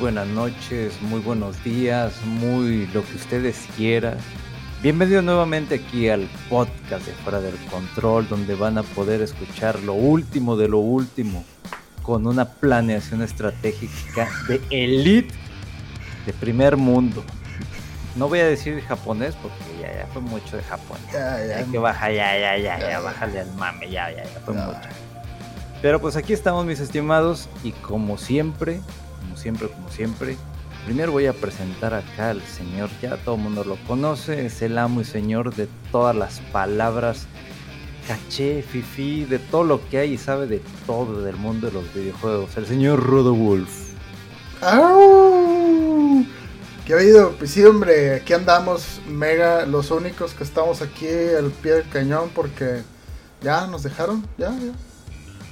Buenas noches, muy buenos días, muy lo que ustedes quieran. Bienvenido nuevamente aquí al podcast de Fuera del Control, donde van a poder escuchar lo último de lo último, con una planeación estratégica de elite, de primer mundo. No voy a decir japonés porque ya, ya fue mucho de Japón. Ya, ya. Hay que bajar, ya, ya, ya, ya, Ya. bájale al mame, ya, ya, ya fue Ya. mucho. Pero pues aquí estamos mis estimados y como siempre, siempre, como siempre, primero voy a presentar acá al señor, ya todo el mundo lo conoce, es el amo y señor de todas las palabras caché, fifi, de todo lo que hay y sabe de todo del mundo de los videojuegos, el señor Rodo Wolf. ¡Au! ¿Qué ha habido? Pues sí, hombre, aquí andamos, mega, los únicos que estamos aquí al pie del cañón porque ya nos dejaron, ya, ya.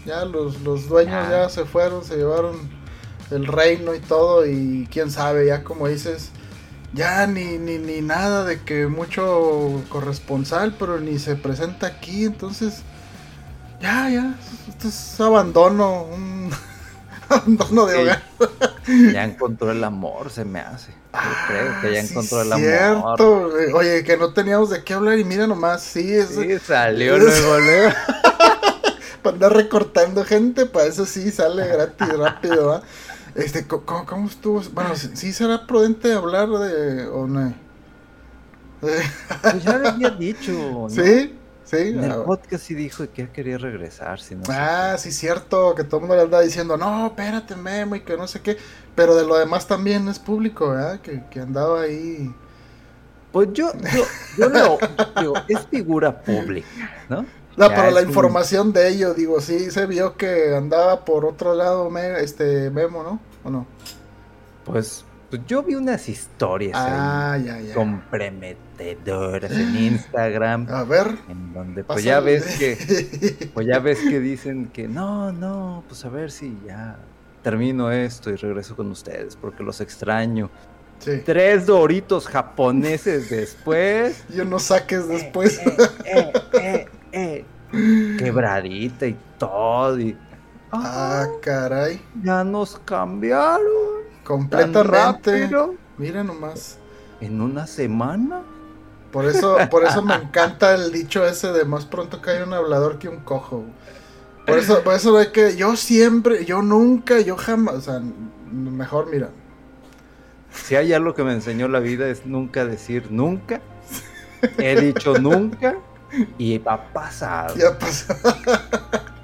Ya los, los dueños Ya. ya se fueron, se llevaron el reino y todo y quién sabe, ya como dices, ya ni, ni, ni nada de que mucho corresponsal, pero ni se presenta aquí, entonces, ya, ya, esto es abandono, un abandono de hogar. Ya encontró el amor, se me hace. Yo creo que ya Ah, sí, encontró el amor. cierto. Oye, que no teníamos de qué hablar y mira nomás, sí, es Sí, salió luego, luego. para andar recortando gente, para eso sí sale gratis, rápido, ¿va? Este, ¿cómo, cómo estuvo? Bueno, sí, será prudente hablar de o no. Pues ya le había dicho, ¿no? Sí, sí. En el ah, podcast sí dijo que quería regresar, si no sé Ah, sí, cierto, que todo el mundo le anda diciendo, no, espérate, Memo, y que no sé qué. Pero de lo demás también es público, ¿verdad? Que, que andaba ahí. Pues yo, yo, yo lo digo, es figura pública, ¿no? No, pero la un- información de ello, digo, sí se vio que andaba por otro lado me- este Memo, ¿no? ¿O no? Pues, pues yo vi unas historias Ah, ahí ya, ya. comprometedoras en Instagram, A ver. en donde pues ya ves que, pues ya ves que dicen que no, no, pues a ver si ya termino esto y regreso con ustedes porque los extraño. sí. Tres doritos japoneses después. Y unos saques después. eh, eh, eh. Quebradita y todo. Y, ah, caray. ya nos cambiaron. Completamente. Mira nomás. En una semana. Por eso, por eso me encanta el dicho ese de más pronto cae un hablador que un cojo. Por eso, por eso ve que yo siempre, yo nunca, yo jamás, o sea, mejor mira. Si hay algo que me enseñó la vida es nunca decir nunca. He dicho nunca y va a pasar. Ya pasó.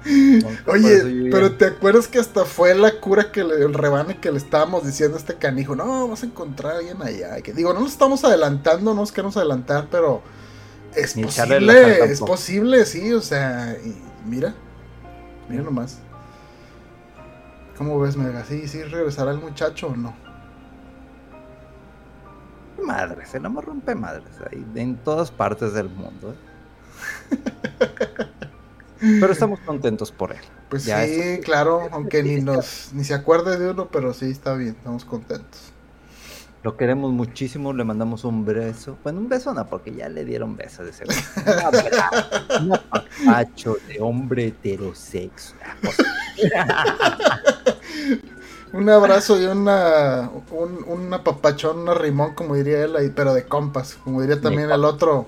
Nunca, por eso yo Oye, ya- pero te acuerdas que hasta fue la cura que le, el rebane que le estábamos diciendo a este canijo, no, vas a encontrar a alguien allá. Que digo, no nos estamos adelantando, no nos queremos adelantar, pero es Ni posible, es posible, sí, o sea, y mira, mira nomás. ¿Cómo ves, Mega? ¿Sí, sí regresará el muchacho o no? Madres, el amor rompe madres ahí en todas partes del mundo. ¿eh? Pero estamos contentos por él. Pues Ya, sí, claro, aunque ni nos, ni se acuerde de uno, pero sí está bien, estamos contentos. Lo queremos muchísimo, le mandamos un beso. Bueno, un beso no, porque ya le dieron besos de seguro. Un apapacho de hombre heterosexual. Un abrazo y una, un, un apapachón, un rimón, como diría él, ahí, pero de compas, como diría también el otro,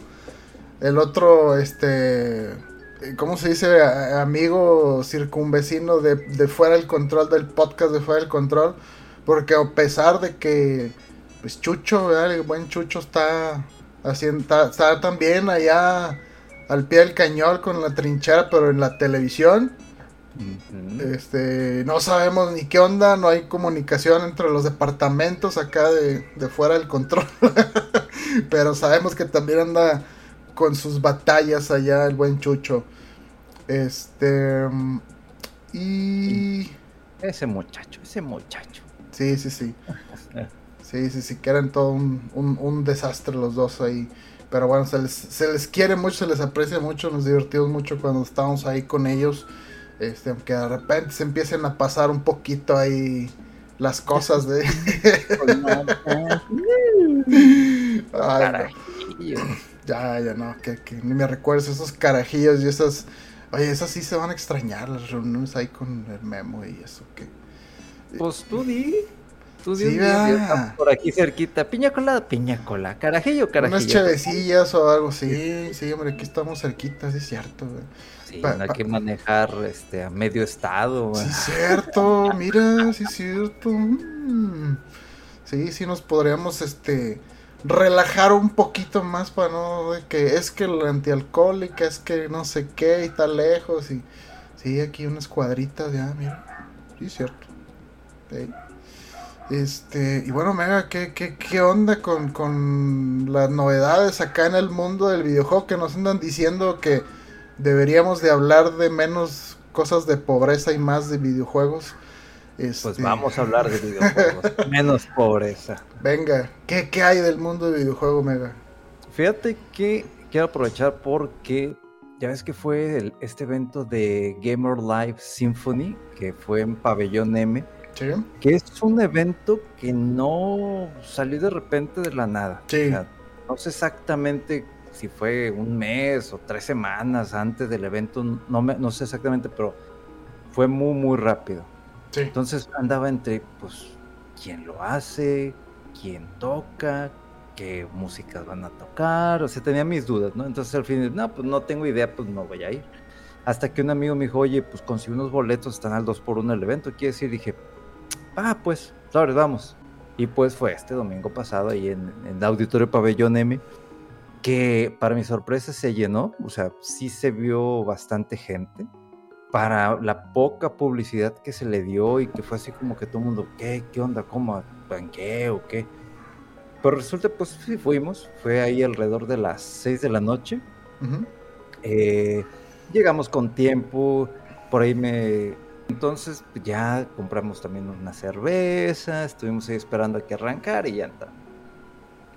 el otro, este, ¿cómo se dice? A- amigo circunvecino de, de fuera del control, del podcast de fuera del control, porque a pesar de que, pues Chucho, ¿verdad? el buen Chucho está haciendo, está, está también allá al pie del cañón con la trinchera, pero en la televisión. Este, no sabemos ni qué onda, no hay comunicación entre los departamentos acá de, fuera del control. Pero sabemos que también anda con sus batallas allá el buen Chucho. Este. Y. Ese muchacho, ese muchacho. Sí, sí, sí. Sí, sí, sí, que eran todo un, un, desastre los dos ahí. Pero bueno, se les, se les quiere mucho, se les aprecia mucho, nos divertimos mucho cuando estamos ahí con ellos. Este, aunque de repente se empiecen a pasar un poquito ahí las cosas de. Ya, ya no, que, que, ni me recuerdes esos carajillos y esas. Oye, esas sí se van a extrañar, las reuniones ahí con el memo y eso que. Pues tú di. Tú di sí, por aquí cerquita. Piña colada, piña cola. Carajillo, carajillo. Unas chavecillas o algo, sí, sí, hombre, aquí estamos cerquita, sí es cierto, güey. Sí, no hay que manejar este, a medio estado. Sí, es cierto, mira, sí es cierto. Mm. Sí, sí nos podríamos este relajar un poquito más para no que es que el antialcohólica es que no sé qué y está lejos y sí aquí unas cuadritas ya mira. Sí cierto. Este y bueno Mega ¿qué, qué, qué onda con, con las novedades acá en el mundo del videojuego que nos andan diciendo que deberíamos de hablar de menos cosas de pobreza y más de videojuegos. Pues este, vamos a hablar de videojuegos, menos pobreza. Venga, ¿qué, ¿qué, hay del mundo de videojuego, Mega? Fíjate que quiero aprovechar porque ya ves que fue este evento de Gamer Live Symphony, que fue en Pabellón M, que es un evento que no salió de repente de la nada. no sé exactamente si fue un mes o tres semanas antes del evento, no, me, no sé exactamente, pero fue muy, muy rápido. Entonces andaba entre, pues, quién lo hace, quién toca, qué músicas van a tocar, o sea, tenía mis dudas, ¿no? Entonces al fin, no, pues no tengo idea, pues no voy a ir. Hasta que un amigo me dijo, oye, pues conseguí unos boletos, están al 2 por 1 el evento, quiere decir, dije, ah, pues, sabes, vamos. Y pues fue este domingo pasado ahí en, en el Auditorio Pabellón M que para mi sorpresa se llenó, o sea, sí se vio bastante gente. Para la poca publicidad que se le dio y que fue así como que todo el mundo, ¿qué? ¿Qué onda? ¿Cómo? ¿En qué? ¿O qué? Pero resulta, pues sí fuimos, fue ahí alrededor de las 6 de la noche. Eh, llegamos con tiempo, por ahí me... Entonces ya compramos también una cerveza, estuvimos ahí esperando a que arrancara y ya está.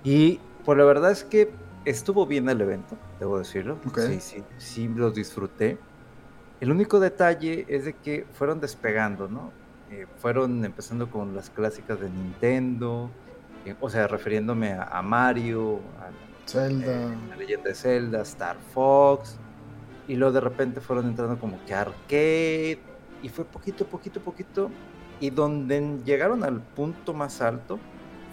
Y pues la verdad es que estuvo bien el evento, debo decirlo. Sí, sí, sí lo disfruté. El único detalle es de que fueron despegando, ¿no? Eh, fueron empezando con las clásicas de Nintendo, eh, o sea, refiriéndome a, Mario, a Zelda. Eh, la leyenda de Zelda, Star Fox, y luego de repente fueron entrando como que arcade, y fue poquito, poquito, poquito, y donde llegaron al punto más alto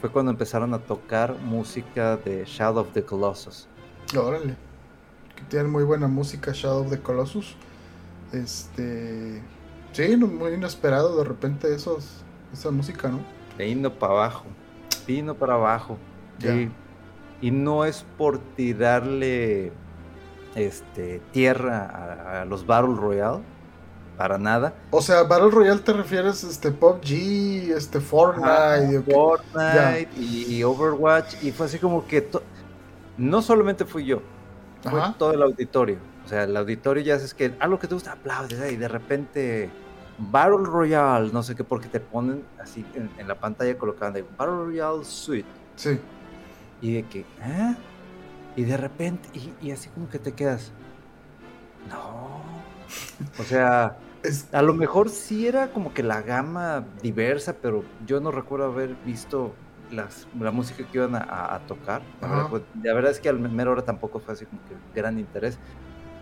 fue cuando empezaron a tocar música de Shadow of the Colossus. Órale. Que tienen muy buena música Shadow of the Colossus. Este. Sí, muy inesperado de repente esos, esa música, ¿no? Vino para abajo. Vino para abajo. Sí. Y no es por tirarle este, tierra a, los Battle Royale para nada. O sea, Battle Royale te refieres este PUBG, este Fortnite, Fortnite y, Overwatch y fue así como que no solamente fui yo, fue todo el auditorio. O sea, el auditorio ya es que algo que te gusta aplaudes y de repente Battle Royale, no sé qué, porque te ponen así en, la pantalla colocaban de Battle Royale Suite. Sí. Y de que, ¿eh? Y de repente, y, y así como que te quedas, no. O sea, a lo mejor sí era como que la gama diversa, pero yo no recuerdo haber visto las, la música que iban a, tocar. Pues, la verdad, es que al mero hora tampoco fue así como que gran interés.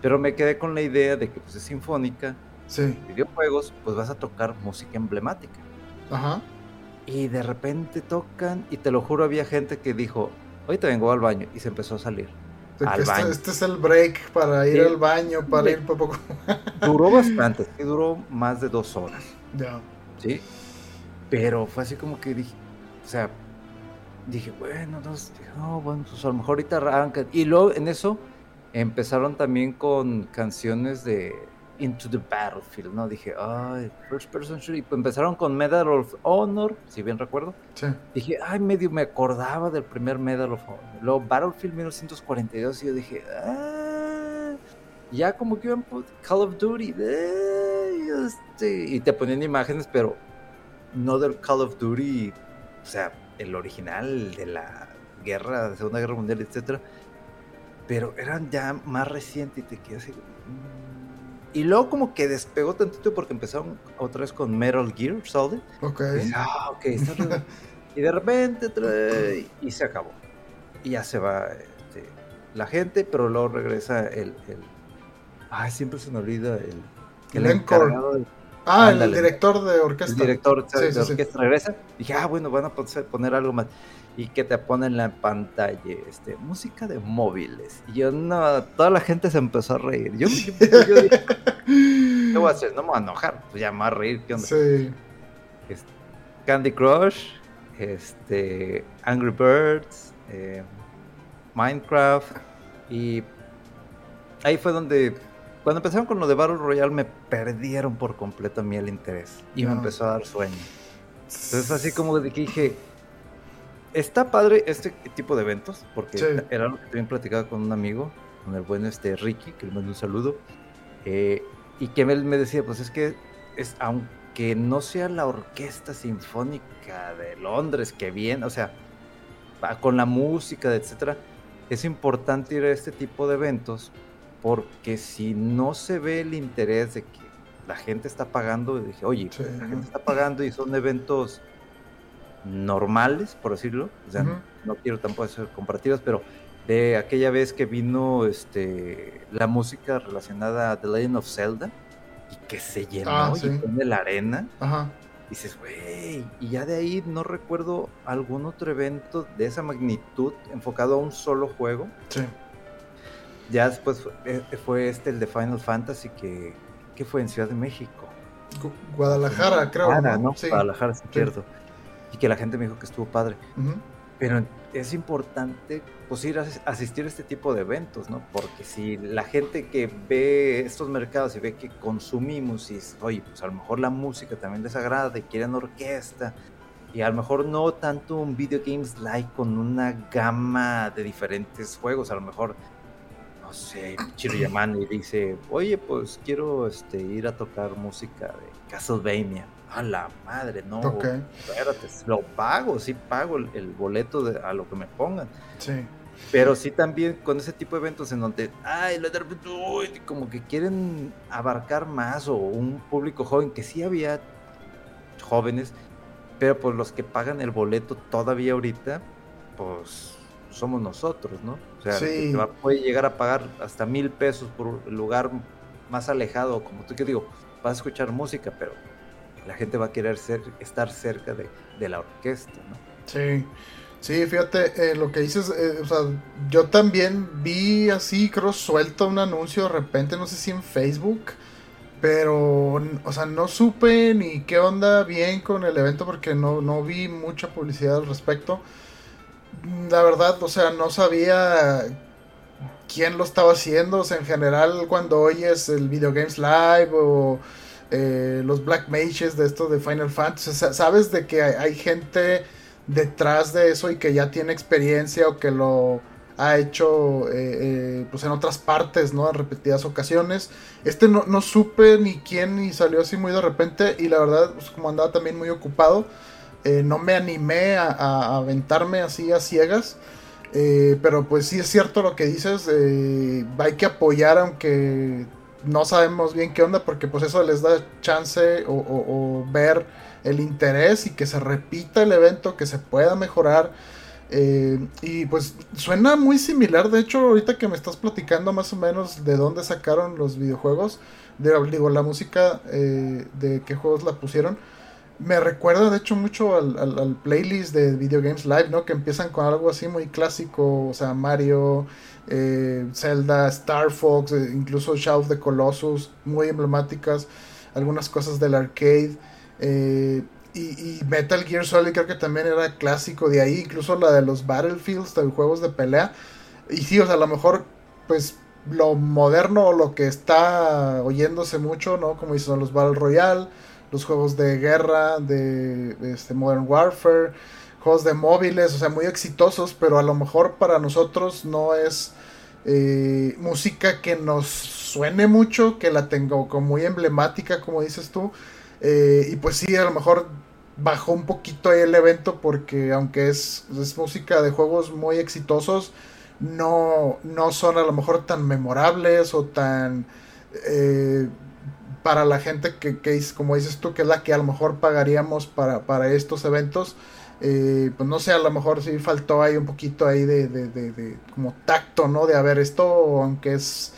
Pero me quedé con la idea de que pues es sinfónica, sí. videojuegos, pues vas a tocar música emblemática. Ajá. Y de repente tocan, y te lo juro, había gente que dijo, hoy te vengo al baño, y se empezó a salir. Este, este, es el break para ir al baño, para ir poco. duró bastante, sí, duró más de dos horas. Ya. Sí. Pero fue así como que dije, o sea, dije, bueno, no, bueno, pues a lo mejor ahorita arranca. Y luego en eso empezaron también con canciones de, into the battlefield, ¿no? Dije, ay, first person shooter. Y pues empezaron con Medal of Honor, si bien recuerdo. Sí. Dije, ay, medio me acordaba del primer Medal of Honor. Luego Battlefield 1942 y yo dije, ah, ya como que iban Call of Duty. eh, este", y te ponían imágenes, pero no del Call of Duty, o sea, el original de la guerra, de Segunda Guerra Mundial, etcétera. Pero eran ya más recientes y te quedas así. mm. Y luego como que despegó tantito porque empezaron otra vez con Metal Gear Solid. Ok. Y ah, ok, y de repente y se acabó. Y ya se va este, la gente, pero luego regresa el, el ay, siempre se me olvida el, encargado del- Ah, el director de el orquesta. director Sí, de sí, sí. orquesta regresa. Dije, ah, bueno, van a poner, algo más. Y que te ponen la pantalla, este, música de móviles. Y yo, no, toda la gente se empezó a reír. Yo, yo, yo dije, ¿qué voy a hacer? No me voy a enojar. Pues ya me voy a reír, ¿qué onda? Sí. Este, Candy Crush, este, Angry Birds, eh, Minecraft y ahí fue donde cuando empezaron con lo de Battle Royale me perdieron por completo a mí el interés y me No. empezó a dar sueño. Entonces así como de que dije, está padre este tipo de eventos porque Sí. era algo que también platicaba con un amigo, con el buen este Ricky, que le mando un saludo, eh, y que él me decía, pues es que es aunque no sea la orquesta sinfónica de Londres que viene, o sea, con la música, etcétera, es importante ir a este tipo de eventos porque si no se ve el interés de que la gente está pagando, dije, oye, Sí. la gente está pagando y son eventos normales, por decirlo, o sea, no quiero tampoco hacer comparativas, pero de aquella vez que vino este la música relacionada a The Legend of Zelda y que se llenó Ah, y sí. fue en la arena, Ajá. dices, güey, y ya de ahí no recuerdo algún otro evento de esa magnitud enfocado a un solo juego. Sí. Ya después fue, eh, fue este, el de Final Fantasy, que, que fue en Ciudad de México. Gu- Guadalajara, creo. Guadalajara, ¿no? Sí. Guadalajara, sí, cierto. Y que la gente me dijo que estuvo padre. Pero es importante pues ir a as- asistir a este tipo de eventos, ¿no? Porque si la gente que ve estos mercados y ve que consumimos y oye, pues a lo mejor la música también les agrada y quieren orquesta y a lo mejor no tanto un video games like con una gama de diferentes juegos, a lo mejor no sé, Chiro Yamane dice, oye, pues quiero este, ir a tocar música de Castlevania. A la madre, no, Ok. espérate, lo pago, sí pago el, el boleto de, a lo que me pongan. Sí. Pero sí también con ese tipo de eventos en donde, ay, de repente, uy, como que quieren abarcar más o un público joven, que sí había jóvenes, pero pues los que pagan el boleto todavía ahorita, pues somos nosotros, ¿no? Sea, Sí. que va- puede llegar a pagar hasta mil pesos por el lugar más alejado, como tú que digo, vas a escuchar música, pero la gente va a querer ser, estar cerca de, de la orquesta, ¿no? Sí, sí, fíjate, eh, lo que dices, eh, o sea, yo también vi así, creo, suelto un anuncio de repente, no sé si en Facebook, pero, o sea, no supe ni qué onda bien con el evento porque no, no vi mucha publicidad al respecto. La verdad, o sea, no sabía quién lo estaba haciendo, o sea, en general cuando oyes el Video Games Live o eh, los Black Mages de esto de Final Fantasy, sa- sabes de que hay, hay gente detrás de eso y que ya tiene experiencia o que lo ha hecho eh, eh, pues en otras partes, ¿no? En repetidas ocasiones. Este no, no supe ni quién y salió así muy de repente y la verdad, pues, como andaba también muy ocupado, eh, no me animé a, aventarme así a ciegas. Eh, pero pues sí es cierto lo que dices, eh, hay que apoyar aunque no sabemos bien qué onda porque pues eso les da chance o, ver el interés y que se repita el evento, que se pueda mejorar. Eh, y pues suena muy similar, de hecho ahorita que me estás platicando más o menos de dónde sacaron los videojuegos, de, digo la música, de qué juegos la pusieron. Me recuerda de hecho mucho al, al- playlist de Video Games Live, ¿no? Que empiezan con algo así muy clásico, o sea, Mario, eh, Zelda, Star Fox, eh, incluso Shadow of the Colossus, muy emblemáticas, algunas cosas del arcade. eh, y, y Metal Gear Solid creo que también era clásico de ahí, incluso la de los Battlefields, de juegos de pelea. Y sí, o sea, a lo mejor, pues lo moderno lo que está oyéndose mucho, ¿no? Como dicen los Battle Royale, los juegos de guerra, de, este Modern Warfare, juegos de móviles, o sea, muy exitosos, pero a lo mejor para nosotros no es eh, música que nos suene mucho, que la tengo como muy emblemática, como dices tú. Eh, y pues sí, a lo mejor bajó un poquito ahí el evento porque aunque es, es música de juegos muy exitosos, no, no son a lo mejor tan memorables o tan... Eh, para la gente que, que, como dices tú, que es la que a lo mejor pagaríamos para, para estos eventos, eh, pues no sé, a lo mejor sí faltó ahí un poquito ahí de, de, de, como tacto, ¿no? De haber esto, aunque es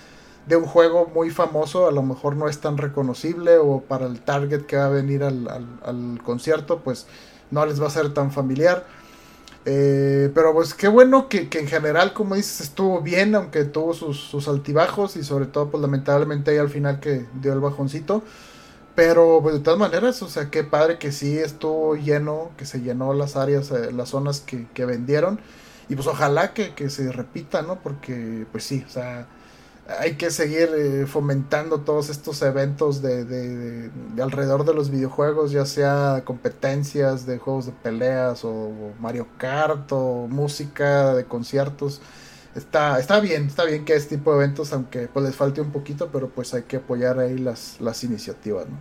de un juego muy famoso, a lo mejor no es tan reconocible o para el target que va a venir al, al concierto, pues no les va a ser tan familiar. Eh, pero pues qué bueno que, en general, como dices, estuvo bien, aunque tuvo sus, altibajos y sobre todo, pues lamentablemente ahí al final que dio el bajoncito. Pero pues de todas maneras, o sea, qué padre que sí estuvo lleno, que se llenó las áreas, eh, las zonas que, que, vendieron. Y pues ojalá que, que se repita, ¿no? Porque pues sí, o sea, hay que seguir eh, fomentando todos estos eventos de, de, alrededor de los videojuegos, ya sea competencias de juegos de peleas o, Mario Kart o música de conciertos. Está, está bien, está bien que este tipo de eventos, aunque pues les falte un poquito, pero pues hay que apoyar ahí las, las iniciativas, ¿no?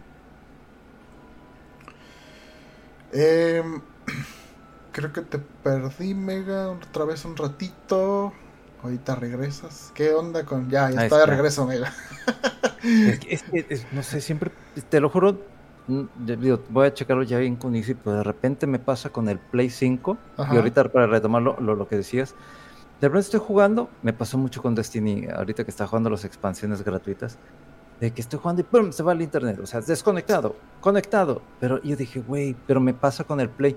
Em, creo que te perdí, Mega, otra vez un ratito. Ahorita regresas. ¿Qué onda con.? Ya, ya está, de regreso, amiga. es que, no sé, siempre. Te lo juro. Mm, voy a checarlo ya bien con Easy, pero de repente me pasa con el Play 5. Y ahorita, para retomar lo, lo, que decías. De repente estoy jugando. Me pasó mucho con Destiny. Ahorita que está jugando las expansiones gratuitas. De que estoy jugando y ¡pum! se va el internet. O sea, desconectado, conectado. Pero yo dije, güey, pero me pasa con el Play.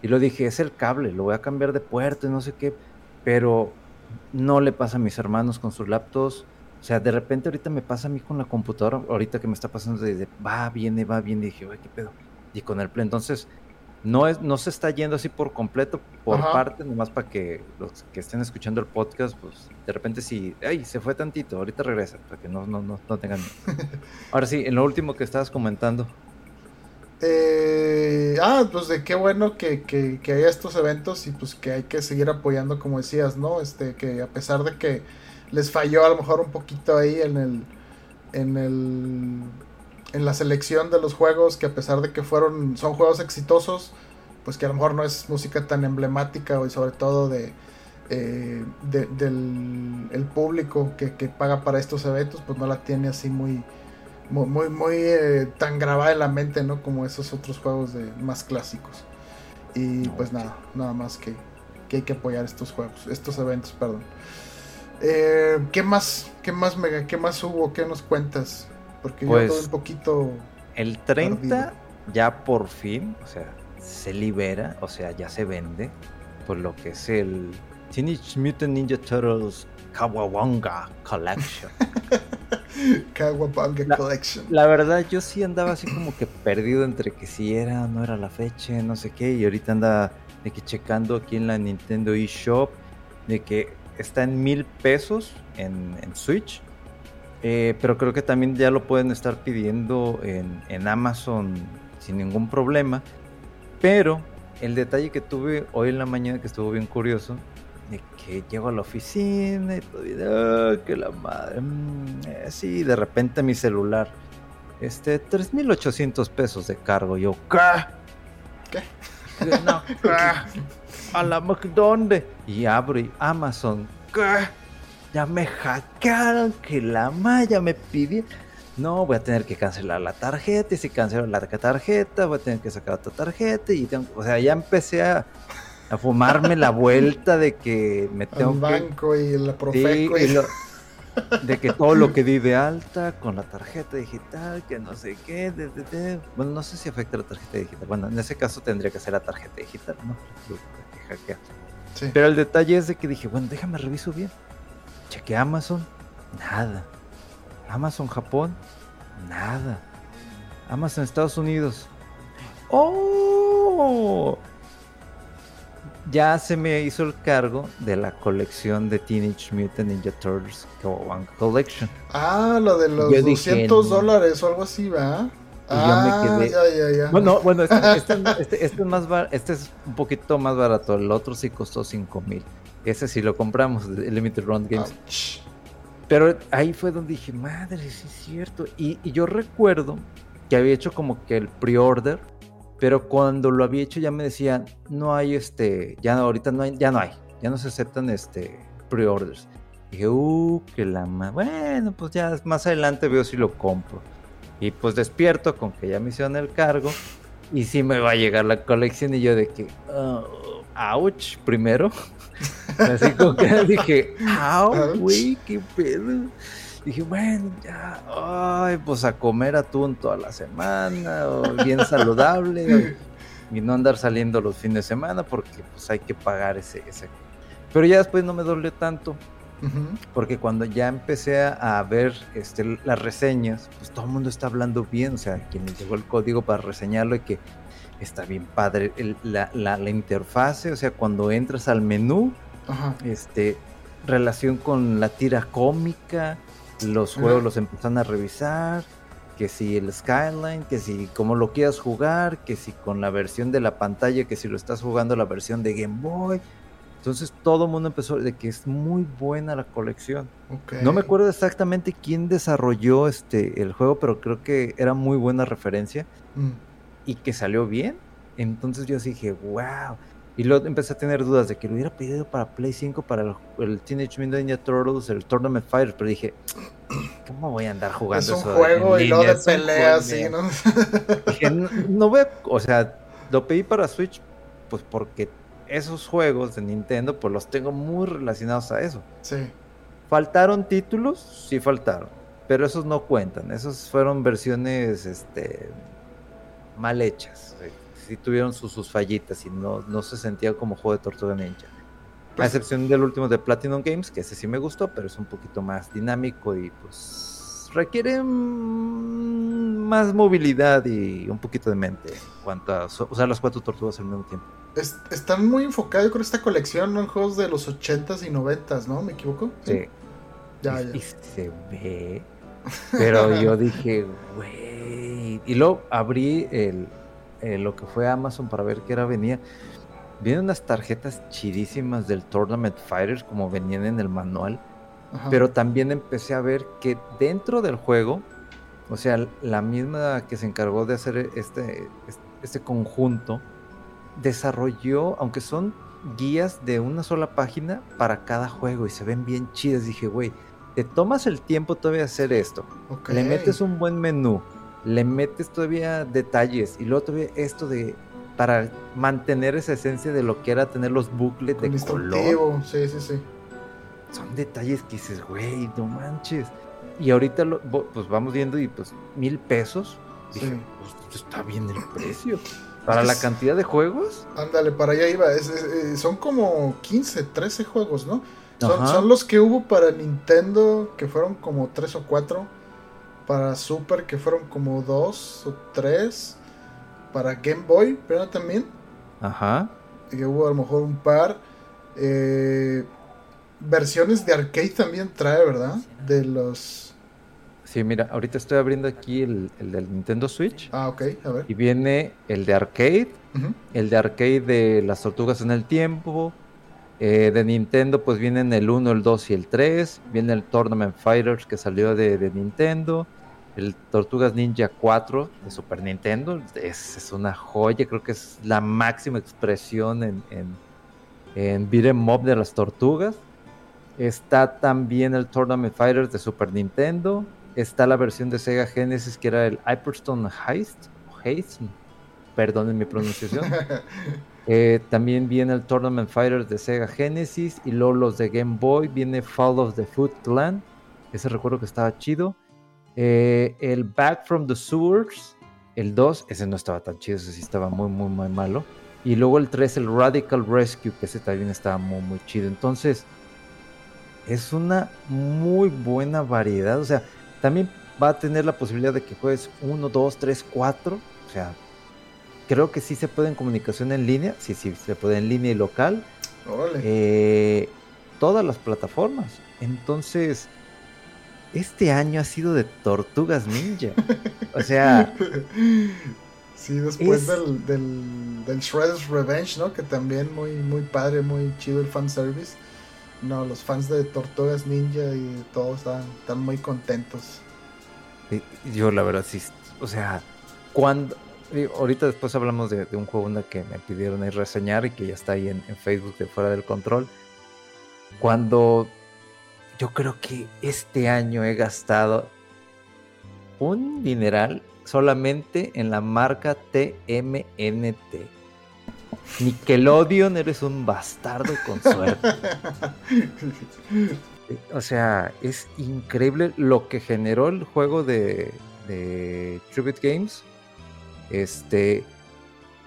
Y lo dije, es el cable, lo voy a cambiar de puerto y no sé qué. Pero no le pasa a mis hermanos con sus laptops. O sea, de repente ahorita me pasa a mí con la computadora, ahorita que me está pasando de, va, viene, va, viene, y dije, qué pedo. Y con el Play, entonces, no, es, no se está yendo así por completo, por parte, nomás para que los que estén escuchando el podcast, pues de repente sí, ay, se fue tantito, ahorita regresa, para que no, no, no, no tengan Ahora sí, en lo último que estabas comentando, eh, ah, pues de qué bueno que, que, haya estos eventos y pues que hay que seguir apoyando, como decías, ¿no? Este, que a pesar de que les falló a lo mejor un poquito ahí en el, en el, en la selección de los juegos, que a pesar de que fueron, son juegos exitosos, pues que a lo mejor no es música tan emblemática y sobre todo de, eh, del el público que, que paga para estos eventos, pues no la tiene así muy muy, muy, eh, tan grabada en la mente, ¿no? Como esos otros juegos de, más clásicos. Y pues nada, nada más que, que, hay que apoyar estos juegos, estos eventos, perdón. Eh, ¿Qué más, qué más, Mega, qué más hubo? ¿Qué nos cuentas? Porque yo pues, todo un poquito... El 30 ya por fin, o sea, se libera, o sea, ya se vende, por lo que es el Teenage Mutant Ninja Turtles Kawabanga Collection. Kawabanga Collection. La verdad, yo sí andaba así como que perdido entre que si era, no era la fecha, no sé qué, y ahorita anda de que checando aquí en la Nintendo eShop de que está en mil pesos en, Switch. Eh, pero creo que también ya lo pueden estar pidiendo en, en Amazon sin ningún problema. Pero el detalle que tuve hoy en la mañana que estuvo bien curioso de que llego a la oficina y todo, oh, que la madre, mm, eh, sí, de repente mi celular, este, 3.800 pesos de cargo, yo, ¿qué? ¿Qué? No, A la McDonald's. Y abro y Amazon, ¿qué? Ya me hackearon, que la malla me pidió. No, voy a tener que cancelar la tarjeta. Y si cancelo la tarjeta, voy a tener que sacar otra tarjeta. Y tengo, o sea, ya empecé a, a fumarme la vuelta de que me tengo El banco y la Profeco y... de que todo lo que di de alta con la tarjeta digital, que no sé qué, bueno, no sé si afecta la tarjeta digital. Bueno, en ese caso tendría que ser la tarjeta digital, ¿no? Pero el detalle es de que dije, bueno, déjame reviso bien. Cheque Amazon, nada. Amazon Japón, nada. Amazon Estados Unidos. ¡Oh! Ya se me hizo el cargo de la colección de Teenage Mutant Ninja Turtles One Collection. Ah, lo de los 200 dólares o algo así, ¿va? ah, yo me quedé. Ya, ya, ya. Bueno, bueno, este, este, este, este, es más este es un poquito más barato. El otro sí costó 5 mil. Ese sí lo compramos, Limited Run Games. Pero ahí fue donde dije, madre, sí es cierto. Y, y yo recuerdo que había hecho como que el pre-order pero cuando lo había hecho ya me decían, no hay este, ya ahorita no hay, ya no hay, ya no se aceptan este pre-orders. Dije, uh, que la más, bueno, pues ya más adelante veo si lo compro. Y pues despierto con que ya me hicieron el cargo y sí me va a llegar la colección y yo de que, oh, ouch, primero. Así como que dije, ouch, güey, qué pedo. Dije, bueno, ya, ay, pues a comer atún toda la semana, o bien saludable, y no andar saliendo los fines de semana porque pues hay que pagar ese, ese. Pero ya después no me dolió tanto, porque cuando ya empecé a, ver este, las reseñas, pues todo el mundo está hablando bien, o sea, quien me llegó el código para reseñarlo y que está bien padre la, la, la, interfase, o sea, cuando entras al menú, este relación con la tira cómica, los juegos los empiezan a revisar, que si el Skyline, que si como lo quieras jugar, que si con la versión de la pantalla, que si lo estás jugando la versión de Game Boy. Entonces todo el mundo empezó de que es muy buena la colección. No me acuerdo exactamente quién desarrolló este el juego, pero creo que era muy buena referencia mm. y que salió bien. Entonces yo dije, wow. Y luego empecé a tener dudas de que lo hubiera pedido para Play 5 para el, Teenage Mutant Ninja Turtles, el Tournament Fighter, pero dije, ¿cómo voy a andar jugando eso? Es un juego y no de pelea, sí, ¿no? Dije, no, veo, o sea, lo pedí para Switch, pues porque esos juegos de Nintendo, pues los tengo muy relacionados a eso. Sí. ¿Faltaron títulos? Sí faltaron, pero esos no cuentan, esos fueron versiones, este, mal hechas sí tuvieron sus, fallitas y no, no se sentía como juego de Tortuga Ninja. A pues excepción del último de Platinum Games, que ese sí me gustó, pero es un poquito más dinámico y pues requiere más movilidad y un poquito de mente en cuanto a usar las cuatro tortugas al mismo tiempo. están muy enfocados con esta colección ¿no? en juegos de los 80s y 90s, ¿no? ¿Me equivoco? Sí. Ya, y, ya. se ve. Pero yo dije, güey. Y luego abrí el, eh, lo que fue Amazon para ver qué era venía. Vienen unas tarjetas chidísimas del Tournament Fighters como venían en el manual. Pero también empecé a ver que dentro del juego, o sea, la misma que se encargó de hacer este, este conjunto, desarrolló, aunque son guías de una sola página para cada juego y se ven bien chidas. Dije, güey, te tomas el tiempo todavía de hacer esto. Le metes un buen menú, le metes todavía detalles y luego todavía esto de para mantener esa esencia de lo que era tener los bucles de color. Sí, sí, sí. Son detalles que dices, güey, no manches. Y ahorita lo, pues vamos viendo y pues mil pesos. Dije, pues está bien el precio. Para la cantidad de juegos. Ándale, para allá iba. Eh, son como 15, 13 juegos, ¿no? Son, son, los que hubo para Nintendo, que fueron como 3 o 4 para Super que fueron como dos o tres, para Game Boy, pero también. Ajá. Y hubo a lo mejor un par. Eh, versiones de arcade también trae, ¿verdad? De los... Sí, mira, ahorita estoy abriendo aquí el, del Nintendo Switch. Ah, ok, a ver. Y viene el de arcade, el de arcade de las tortugas en el tiempo. Eh, de Nintendo, pues vienen el 1, el 2 y el 3. Viene el Tournament Fighters que salió de, de Nintendo el Tortugas Ninja 4 de Super Nintendo. Es, una joya, creo que es la máxima expresión en, en, en Mob de las tortugas. Está también el Tournament Fighters de Super Nintendo. Está la versión de Sega Genesis que era el Hyperstone Heist. Heist mi pronunciación. Eh, también viene el Tournament Fighters de Sega Genesis. Y luego los de Game Boy. Viene Fall of the Foot Clan. Ese recuerdo que estaba chido. Eh, el Back from the Sewers, el 2, ese no estaba tan chido, ese sí estaba muy, muy, muy malo. Y luego el 3, el Radical Rescue, que ese también estaba muy, muy chido. Entonces, es una muy buena variedad. O sea, también va a tener la posibilidad de que juegues 1, 2, 3, 4. O sea, creo que sí se puede en comunicación en línea, sí, sí, se puede en línea y local. Órale. Eh, todas las plataformas. Entonces, este año ha sido de Tortugas Ninja. O sea, Sí, después es- del, del, del Shredder's Revenge, ¿no? Que también muy, muy padre, muy chido el fanservice. No, los fans de Tortugas Ninja y todos están, están muy contentos. yo la verdad sí, o sea, cuando... digo, Ahorita después hablamos de, de un juego que me pidieron ahí reseñar y que ya está ahí en, en Facebook de Fuera del Control. Cuando yo creo que este año he gastado un dineral solamente en la marca TMNT. Nickelodeon, eres un bastardo con suerte. O sea, es increíble lo que generó el juego de, de Tribute Games. Este.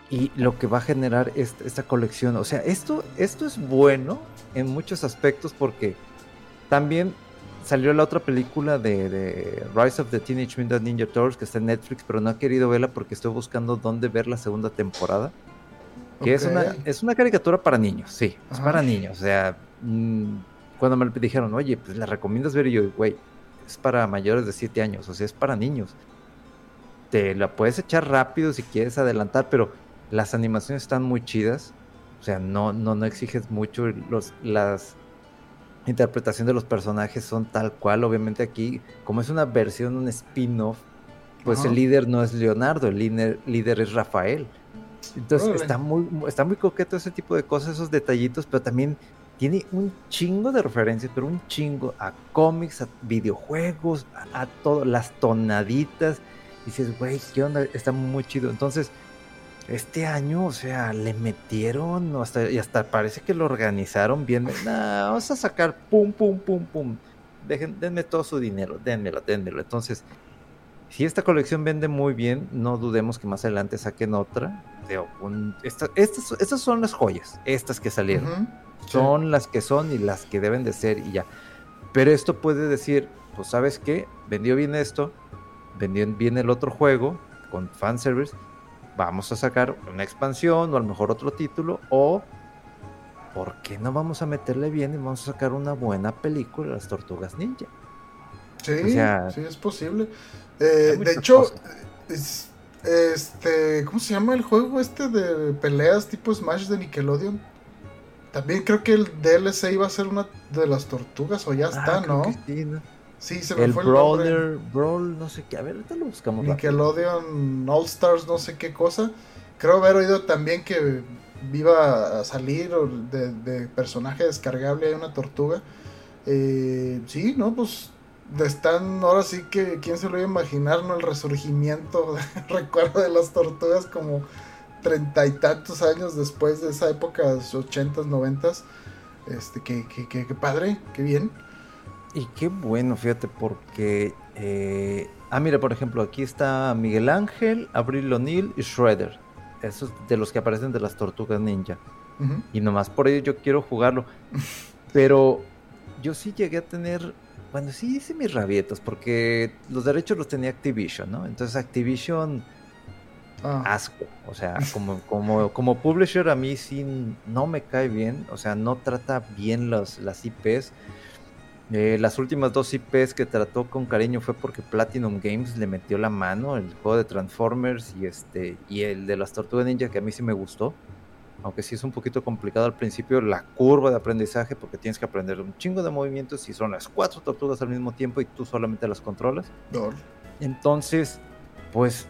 Y lo que va a generar esta, esta colección. O sea, esto, esto es bueno en muchos aspectos porque también salió la otra película de, de Rise of the Teenage Mutant Ninja Turtles que está en Netflix, pero no he querido verla porque estoy buscando dónde ver la segunda temporada. Que es, una, es una caricatura para niños, sí, es Ajá. para niños. O sea, mm, cuando me dijeron, oye, pues la recomiendas ver, y yo, güey, es para mayores de 7 años, o sea, es para niños. Te la puedes echar rápido si quieres adelantar, pero las animaciones están muy chidas. O sea, no, no, no exiges mucho. Los, las interpretación de los personajes son tal cual. Obviamente aquí, como es una versión, un spin-off, pues Ajá. el líder no es Leonardo, el líder, líder es Rafael. Entonces está muy, está muy coqueto ese tipo de cosas, esos detallitos, pero también tiene un chingo de referencias, pero un chingo a cómics, a videojuegos, a, a todo, las tonaditas. Y dices, güey, ¿qué onda? Está muy chido. Entonces, este año, o sea, le metieron, hasta, y hasta parece que lo organizaron bien. de, Nah, vamos a sacar pum, pum, pum, pum. Dejen, denme todo su dinero, denmelo, denmelo. Entonces, si esta colección vende muy bien, no dudemos que más adelante saquen otra. Digo, un- esta- estas, estas son las joyas, estas que salieron. Ujú. Sí. Son las que son y las que deben de ser y ya. Pero esto puede decir, pues sabes qué, vendió bien esto, bien el otro juego con fanservice, vamos a sacar una expansión o a lo mejor otro título o ¿por qué no vamos a meterle bien y vamos a sacar una buena película las tortugas ninja? Sí, O sea, sí, es posible. Eh, de hecho, es- este, ¿cómo se llama el juego este de peleas tipo Smash de Nickelodeon? También creo que el DLC iba a ser una de las tortugas o ya está, Ah, sí, ¿no? Sí, se me El fue el nombre. Brawler, Brawl, no sé qué, a ver, ahorita lo buscamos. rápido. Nickelodeon All Stars, no sé qué cosa. Creo haber oído también que iba a salir de, de personaje descargable hay una tortuga. Eh, sí, no, pues están ahora sí que quién se lo iba a imaginar, ¿no? El resurgimiento, recuerdo de las tortugas como treinta y tantos años después de esa época, ochentas, noventas. Este, que, que, que, que padre, qué bien. Y qué bueno, fíjate, porque. eh, ah, mira, por ejemplo, aquí está Miguel Ángel, Abril O'Neill y Shredder. Esos de los que aparecen de las tortugas ninja. Y nomás por ello yo quiero jugarlo. Pero yo sí llegué a tener. Bueno, sí hice mis rabietas, porque los derechos los tenía Activision, ¿no? Entonces Activision, Ah, asco. O sea, como, como, como publisher a mí sí no me cae bien. O sea, no trata bien los, las IPs. Eh, las últimas dos IPs que trató con cariño fue porque Platinum Games le metió la mano, el juego de Transformers y este y el de las Tortugas Ninja que a mí sí me gustó. Aunque sí es un poquito complicado al principio la curva de aprendizaje porque tienes que aprender un chingo de movimientos y son las cuatro tortugas al mismo tiempo y tú solamente las controlas. Entonces, pues,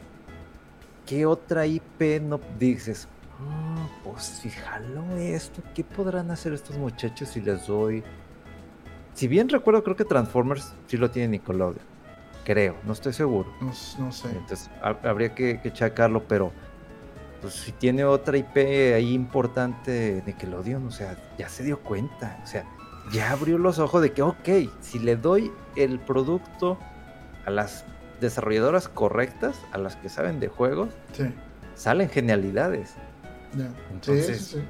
¿qué otra IP no dices? "Ah, pues fíjalo esto, ¿qué podrán hacer estos muchachos si les doy? Si bien recuerdo, creo que Transformers sí lo tiene Nickelodeon. Creo, no estoy seguro. No, no sé. Entonces ha- habría que, que checarlo, pero pues si tiene otra IP ahí importante Nickelodeon, o sea, ya se dio cuenta, o sea, ya abrió los ojos de que, ok, si le doy el producto a las desarrolladoras correctas, a las que saben de juegos, Sí, salen genialidades. Entonces, sí, sí.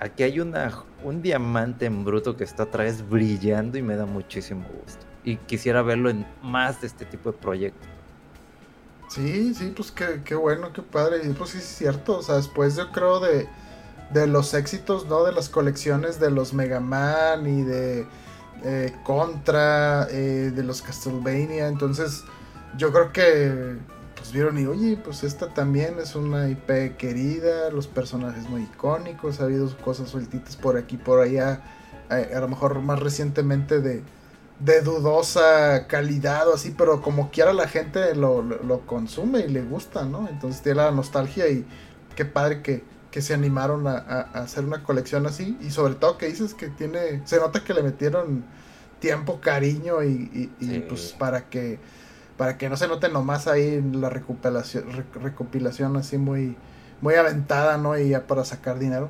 Aquí hay una, un diamante en bruto que está otra vez brillando y me da muchísimo gusto. Y quisiera verlo en más de este tipo de proyectos. Sí, sí, pues qué, qué bueno, qué padre. Y pues sí es cierto, o sea, después yo creo de, de los éxitos, ¿no? De las colecciones de los Mega Man y de eh, Contra, eh, de los Castlevania. Entonces, yo creo que pues vieron y oye, pues esta también es una IP querida, los personajes muy icónicos, ha habido cosas sueltitas por aquí, por allá, eh, a lo mejor más recientemente de, de dudosa calidad o así, pero como quiera la gente lo, lo, consume y le gusta, ¿no? Entonces tiene la nostalgia y qué padre que, que se animaron a, hacer una colección así y sobre todo que dices que tiene, se nota que le metieron tiempo, cariño y, pues para que para que no se note nomás ahí la recopilación, recopilación así muy, muy aventada, ¿no? Y ya para sacar dinero.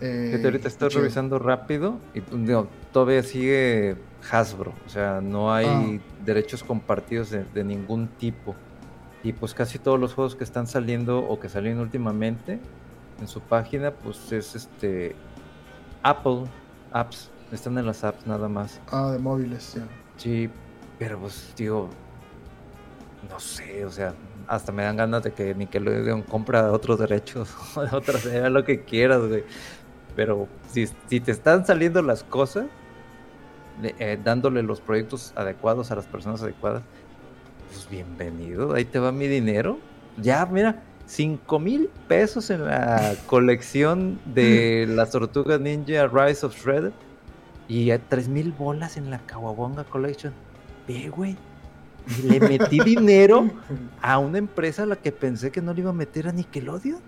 Eh, ahorita estoy revisando rápido y pues, todavía sigue Hasbro, o sea, no hay ah. derechos compartidos de, ningún tipo. Y pues casi todos los juegos que están saliendo o que salieron últimamente en su página, pues es este Apple Apps, están en las apps nada más. Ah, de móviles, ya. Sí, pero pues digo, no sé, o sea, hasta me dan ganas de que Nickelodeon compra otros derechos, otras, sea lo que quieras, güey. Pero si, si te están saliendo las cosas, eh, dándole los proyectos adecuados a las personas adecuadas, pues bienvenido, ahí te va mi dinero. Ya, mira, 5 mil pesos en la colección de las tortugas ninja Rise of Shredder y 3 mil bolas en la Kawabonga Collection. Ve, güey. Le metí dinero a una empresa a la que pensé que no le iba a meter a Nickelodeon.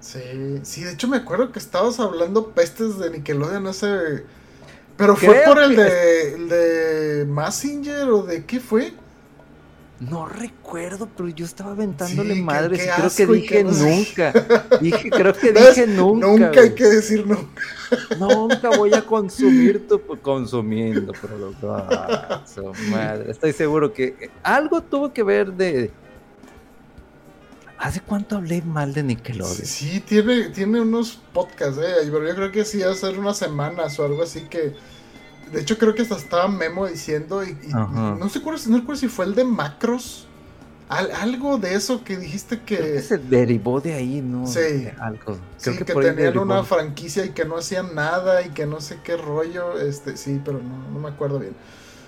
Sí, sí, de hecho me acuerdo que estabas hablando pestes de Nickelodeon hace pero fue por el de, el de Massinger o de qué fue? No recuerdo, pero yo estaba aventándole madres y creo que dije nunca. Dije, creo que dije nunca. Nunca hay que decir nunca. Nunca voy a consumir tu consumiendo, pero ah, madre. Estoy seguro que algo tuvo que ver de. ¿Hace cuánto hablé mal de Nickelodeon? Sí, tiene, tiene unos podcasts, eh, pero yo creo que sí hace unas semanas o algo así que de hecho, creo que hasta estaba Memo diciendo, y, no, sé cuál, no recuerdo si fue el de Macros. algo de eso que dijiste que. se derivó de ahí, ¿no? Sí. algo. Creo sí, que, tenían una franquicia y que no hacían nada y que no sé qué rollo. Este, sí, pero no, me acuerdo bien.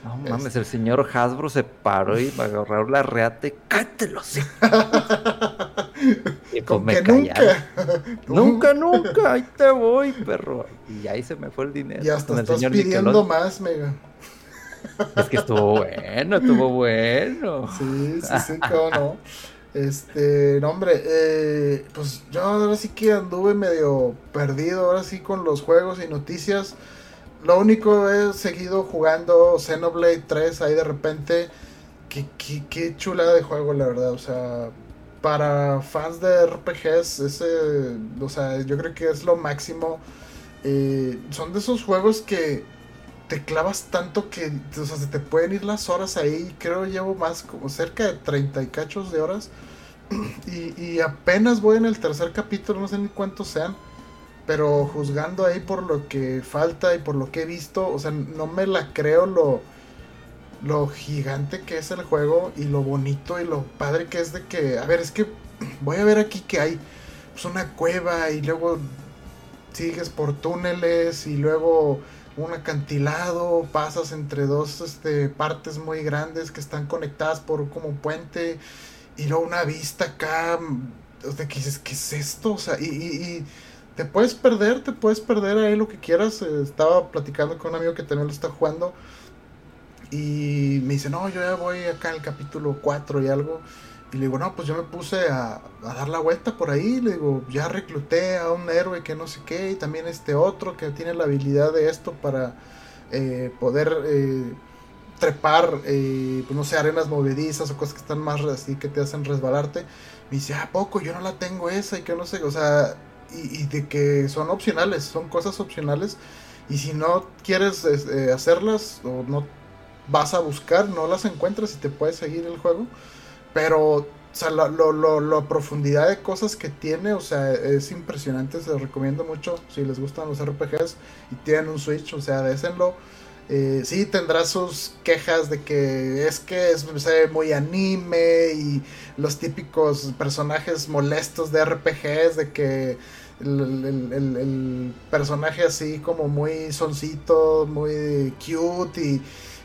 No mames, este. el señor Hasbro se paró y agarrar la reate. ¡Cállate sí. Pues nunca. nunca, nunca, ahí te voy, perro. Y ahí se me fue el dinero. Y hasta estás pidiendo más, mega. Es que estuvo bueno, estuvo bueno. Sí, sí, sí, cómo no. Este, no, hombre, eh, pues yo ahora sí que anduve medio perdido, ahora sí con los juegos y noticias. Lo único he seguido jugando Xenoblade 3 ahí de repente. Qué, qué, qué chulada de juego, la verdad. O sea, para fans de RPGs, ese, o sea, yo creo que es lo máximo. Eh, son de esos juegos que te clavas tanto que, o sea, se te pueden ir las horas ahí. Creo llevo más, como cerca de 30 y cachos de horas. Y, y apenas voy en el tercer capítulo, no sé ni cuántos sean. Pero juzgando ahí por lo que falta y por lo que he visto, o sea, no me la creo lo lo gigante que es el juego y lo bonito y lo padre que es de que, a ver, es que voy a ver aquí que hay pues, una cueva y luego sigues por túneles y luego un acantilado, pasas entre dos este, partes muy grandes que están conectadas por como un puente y luego una vista acá, de que dices, ¿qué es esto? O sea, y, y, te puedes perder, te puedes perder ahí lo que quieras. estaba platicando con un amigo que también lo está jugando y me dice, no, yo ya voy acá el capítulo 4 y algo. Y le digo, no, pues yo me puse a, dar la vuelta por ahí. Le digo, ya recluté a un héroe que no sé qué. Y también este otro que tiene la habilidad de esto para eh, poder eh, trepar, eh, pues no sé, arenas movedizas o cosas que están más así que te hacen resbalarte. Me dice, ¿a poco? Yo no la tengo esa y que no sé. O sea, y, y de que son opcionales, son cosas opcionales. Y si no quieres hacerlas o no vas a buscar, no las encuentras y te puedes seguir el juego. Pero, o sea, la, lo, profundidad de cosas que tiene, o sea, es impresionante. Se lo recomiendo mucho si les gustan los RPGs y tienen un Switch, o sea, désenlo. Eh, sí, tendrá sus quejas de que es que es, muy anime y los típicos personajes molestos de RPGs, de que el, personaje así como muy soncito, muy cute y,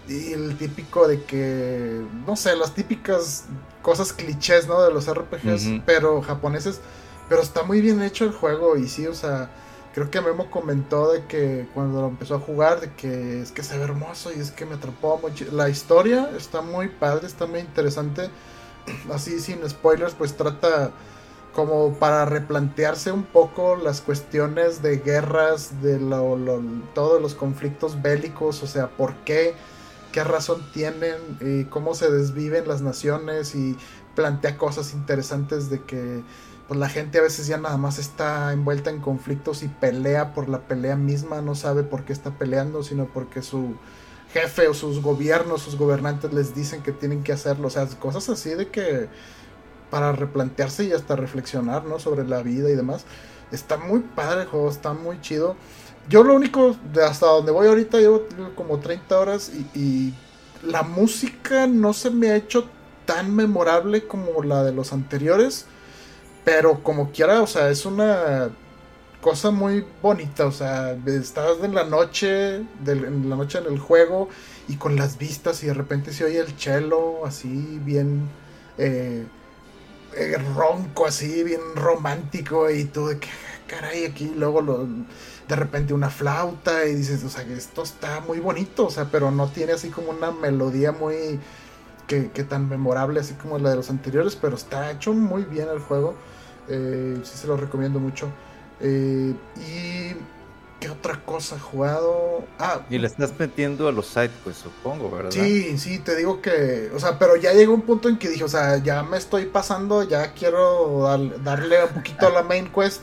el típico de que, no sé, las típicas cosas clichés, ¿no? De los RPGs, pero japoneses. Pero está muy bien hecho el juego y sí, o sea, creo que Memo comentó de que cuando lo empezó a jugar, de que es que se ve hermoso y es que me atrapó mucho. La historia está muy padre, está muy interesante. Así sin spoilers, pues trata como para replantearse un poco las cuestiones de guerras, de todos los conflictos bélicos, o sea, por qué, qué razón tienen, y cómo se desviven las naciones y plantea cosas interesantes de que pues, la gente a veces ya nada más está envuelta en conflictos y pelea por la pelea misma, no sabe por qué está peleando, sino porque su jefe o sus gobiernos, sus gobernantes les dicen que tienen que hacerlo, o sea, cosas así de que para replantearse y hasta reflexionar, ¿no? Sobre la vida y demás. Está muy padre el juego, está muy chido. Yo lo único, hasta donde voy ahorita, llevo como 30 horas y, la música no se me ha hecho tan memorable como la de los anteriores. Pero como quiera, o sea, es una cosa muy bonita. O sea, estás en la noche, en la noche en el juego y con las vistas y de repente se oye el cello así bien eh, eh, ronco, así bien romántico y tú de que caray aquí luego lo, de repente una flauta y dices, o sea, que esto está muy bonito, o sea, pero no tiene así como una melodía muy que, tan memorable así como la de los anteriores, pero está hecho muy bien el juego. Eh, sí se lo recomiendo mucho. Eh, y ¿Qué otra cosa he jugado? Ah. Y le estás metiendo a los sites, pues supongo, ¿verdad? Sí, sí, te digo que. O sea, pero ya llegó un punto en que dije, o sea, ya me estoy pasando, ya quiero darle un poquito a la main quest.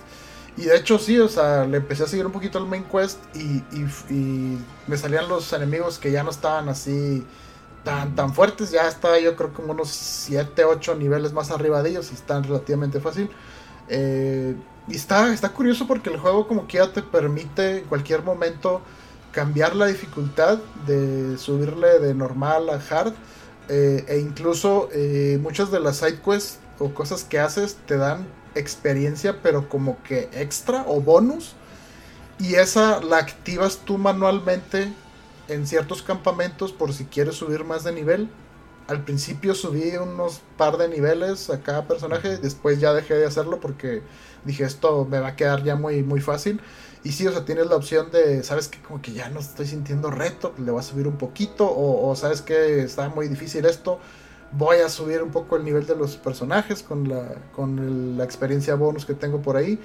Y de hecho, sí, o sea, le empecé a seguir un poquito al main quest y, y, me salían los enemigos que ya no estaban así tan, tan fuertes. Ya estaba yo creo como unos 7, 8 niveles más arriba de ellos y están relativamente fácil. Eh y está, está curioso porque el juego como que te permite en cualquier momento cambiar la dificultad de subirle de normal a hard. Eh, e incluso eh, muchas de las side quests o cosas que haces te dan experiencia pero como que extra o bonus. Y esa la activas tú manualmente en ciertos campamentos por si quieres subir más de nivel. Al principio subí unos par de niveles a cada personaje, después ya dejé de hacerlo porque dije, esto me va a quedar ya muy, muy fácil. Y sí, o sea, tienes la opción de, ¿sabes que Como que ya no estoy sintiendo reto, le voy a subir un poquito. O, ¿sabes que Está muy difícil esto. Voy a subir un poco el nivel de los personajes con la, con la experiencia bonus que tengo por ahí.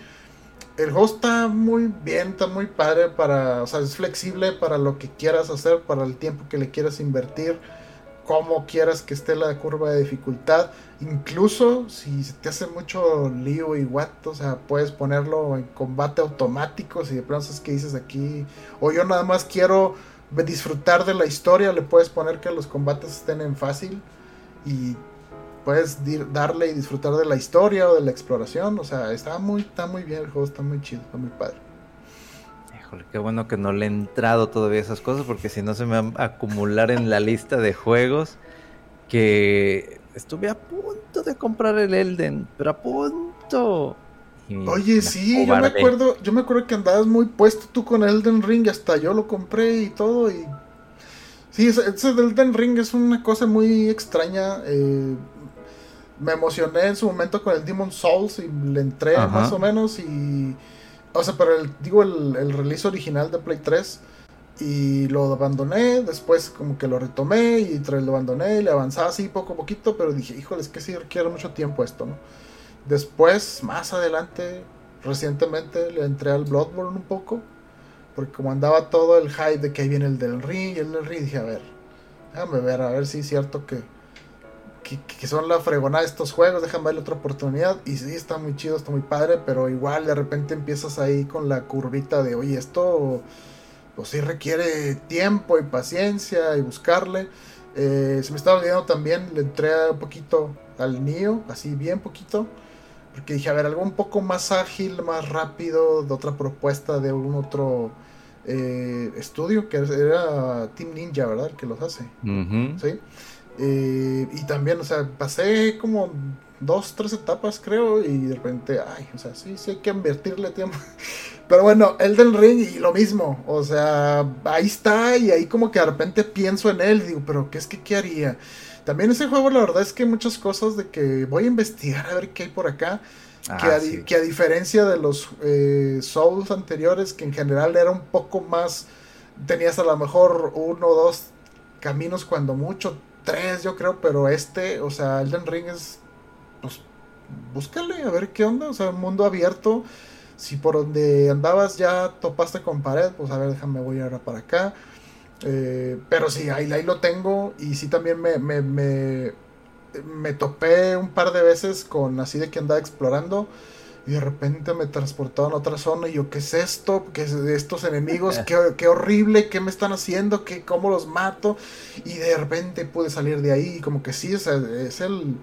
El juego está muy bien, está muy padre para, o sea, es flexible para lo que quieras hacer, para el tiempo que le quieras invertir como quieras que esté la curva de dificultad. Incluso si te hace mucho lío y what, o sea, puedes ponerlo en combate automático. Si de pronto es que dices aquí, o yo nada más quiero disfrutar de la historia, le puedes poner que los combates estén en fácil y puedes darle y disfrutar de la historia o de la exploración. O sea, está muy, está muy bien el juego, está muy chido, está muy padre qué bueno que no le he entrado todavía esas cosas porque si no se me va a acumular en la lista de juegos que estuve a punto de comprar el Elden, pero a punto. Oye, sí, yo me acuerdo, yo me acuerdo que andabas muy puesto tú con Elden Ring, hasta yo lo compré y todo y Sí, ese, Elden Ring es una cosa muy extraña. Eh, me emocioné en su momento con el Demon Souls y le entré más o menos y o sea, pero el, digo el, el release original de Play 3 y lo abandoné, después como que lo retomé y lo abandoné y le avanzaba así poco a poquito, pero dije, híjole, es que sí requiere mucho tiempo esto, ¿no? Después, más adelante, recientemente le entré al Bloodborne un poco, porque como andaba todo el hype de que ahí viene el del ring y el del ring, dije, a ver, déjame ver, a ver si es cierto que que, son la fregonada de estos juegos, déjame darle otra oportunidad. Y sí, está muy chido, está muy padre, pero igual de repente empiezas ahí con la curvita de, oye, esto pues sí requiere tiempo y paciencia y buscarle. Eh, se me estaba olvidando también, le entré un poquito al Nio, así bien poquito. Porque dije, a ver, algo un poco más ágil, más rápido, de otra propuesta de algún otro eh, estudio, que era Team Ninja, ¿verdad? El que los hace. Sí. Eh, y también, o sea, pasé como dos, tres etapas, creo, y de repente, ay, o sea, sí, sí hay que invertirle tiempo. Pero bueno, Elden Ring y lo mismo, o sea, ahí está y ahí como que de repente pienso en él, digo, pero ¿qué es que qué haría? También ese juego, la verdad es que muchas cosas de que voy a investigar a ver qué hay por acá. que, a, ah, que, a, diferencia de los eh, Souls anteriores, que en general era un poco más. Tenías a lo mejor uno o dos caminos, cuando mucho, tres, yo creo, pero este, o sea, Elden Ring es. Pues búscale a ver qué onda, o sea, un mundo abierto si por donde andabas ya topaste con pared, pues a ver, déjame voy ahora para acá. Eh, pero sí, ahí, ahí, lo tengo. Y sí también me, me, me, topé un par de veces con así de que andaba explorando. Y de repente me transportaron a otra zona y yo, ¿qué es esto? ¿Qué es estos enemigos? ¿Qué, qué horrible? ¿Qué me están haciendo? ¿Qué, ¿Cómo los mato? Y de repente pude salir de ahí. Y como que sí, es el...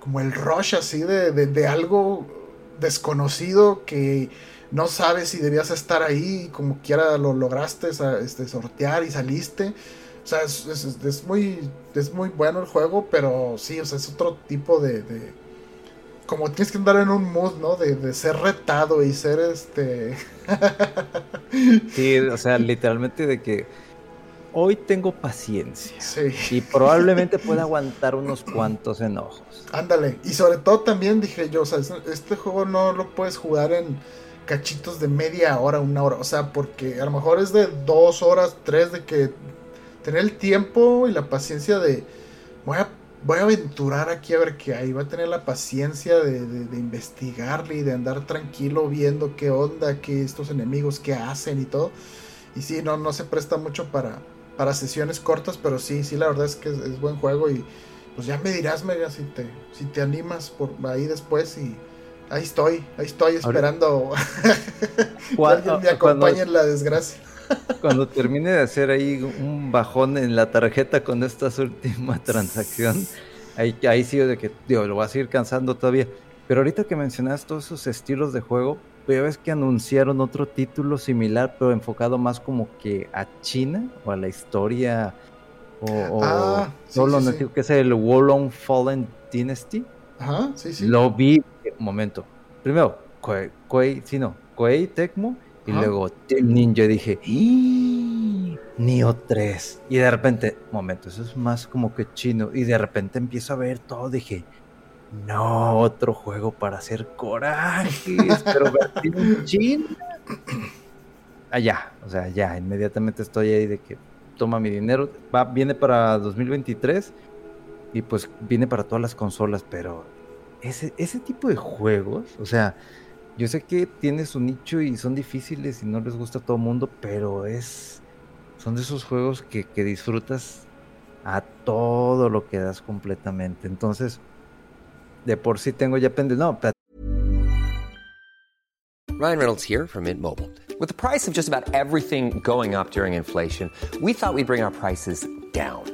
Como el rush así de, de, de algo desconocido que no sabes si debías estar ahí, como quiera lo lograste este, sortear y saliste. O sea, es, muy, es muy bueno el juego, pero sí, o sea, es otro tipo de, como tienes que andar en un mood, ¿no? De, de ser retado y ser este... sí, o sea, literalmente de que hoy tengo paciencia. Y probablemente pueda aguantar unos cuantos enojos. Ándale. Y sobre todo también dije yo, o sea, este juego no lo puedes jugar en cachitos de media hora, una hora. O sea, porque a lo mejor es de dos horas, tres, de que tener el tiempo y la paciencia de... Voy a, voy a aventurar aquí a ver qué hay. Voy a tener la paciencia de, de investigarle y de andar tranquilo viendo qué onda, qué estos enemigos, qué hacen y todo. Y sí, no, no se presta mucho para, para sesiones cortas, pero sí, sí, la verdad es que es, buen juego y pues ya me dirás, Mega, si te, si te animas por ahí después y ahí estoy, ahí estoy esperando que alguien me acompañe en la desgracia. Cuando termine de hacer ahí un bajón en la tarjeta con esta última transacción, ahí, ahí sí de que, digo, lo voy a seguir cansando todavía. Pero ahorita que mencionas todos esos estilos de juego, ya ves que anunciaron otro título similar, pero enfocado más como que a China o a la historia o, ah, solo sí, que es el Wolong Fallen Dynasty. Ajá, sí, sí. Lo vi, un momento. Primero, Koei, sí, no, Koei Tecmo y luego Team Ninja. Dije, Neo 3. Y de repente, momento, eso es más como que chino. Y de repente empiezo a ver todo. Dije, no, otro juego para hacer corajes, pero en China. Allá, o sea, ya, inmediatamente estoy ahí de que toma mi dinero. Va, viene para 2023 y pues viene para todas las consolas, pero ese, ese tipo de juegos, o sea, yo sé que tiene su nicho y son difíciles y no les gusta a todo mundo, pero es. Son de esos juegos que, que disfrutas a todo lo que das completamente. Entonces, de por sí tengo ya pendiente. No, Ryan Reynolds here from Mint Mobile. With the price of just about everything going up during inflation, we thought we'd bring our prices down.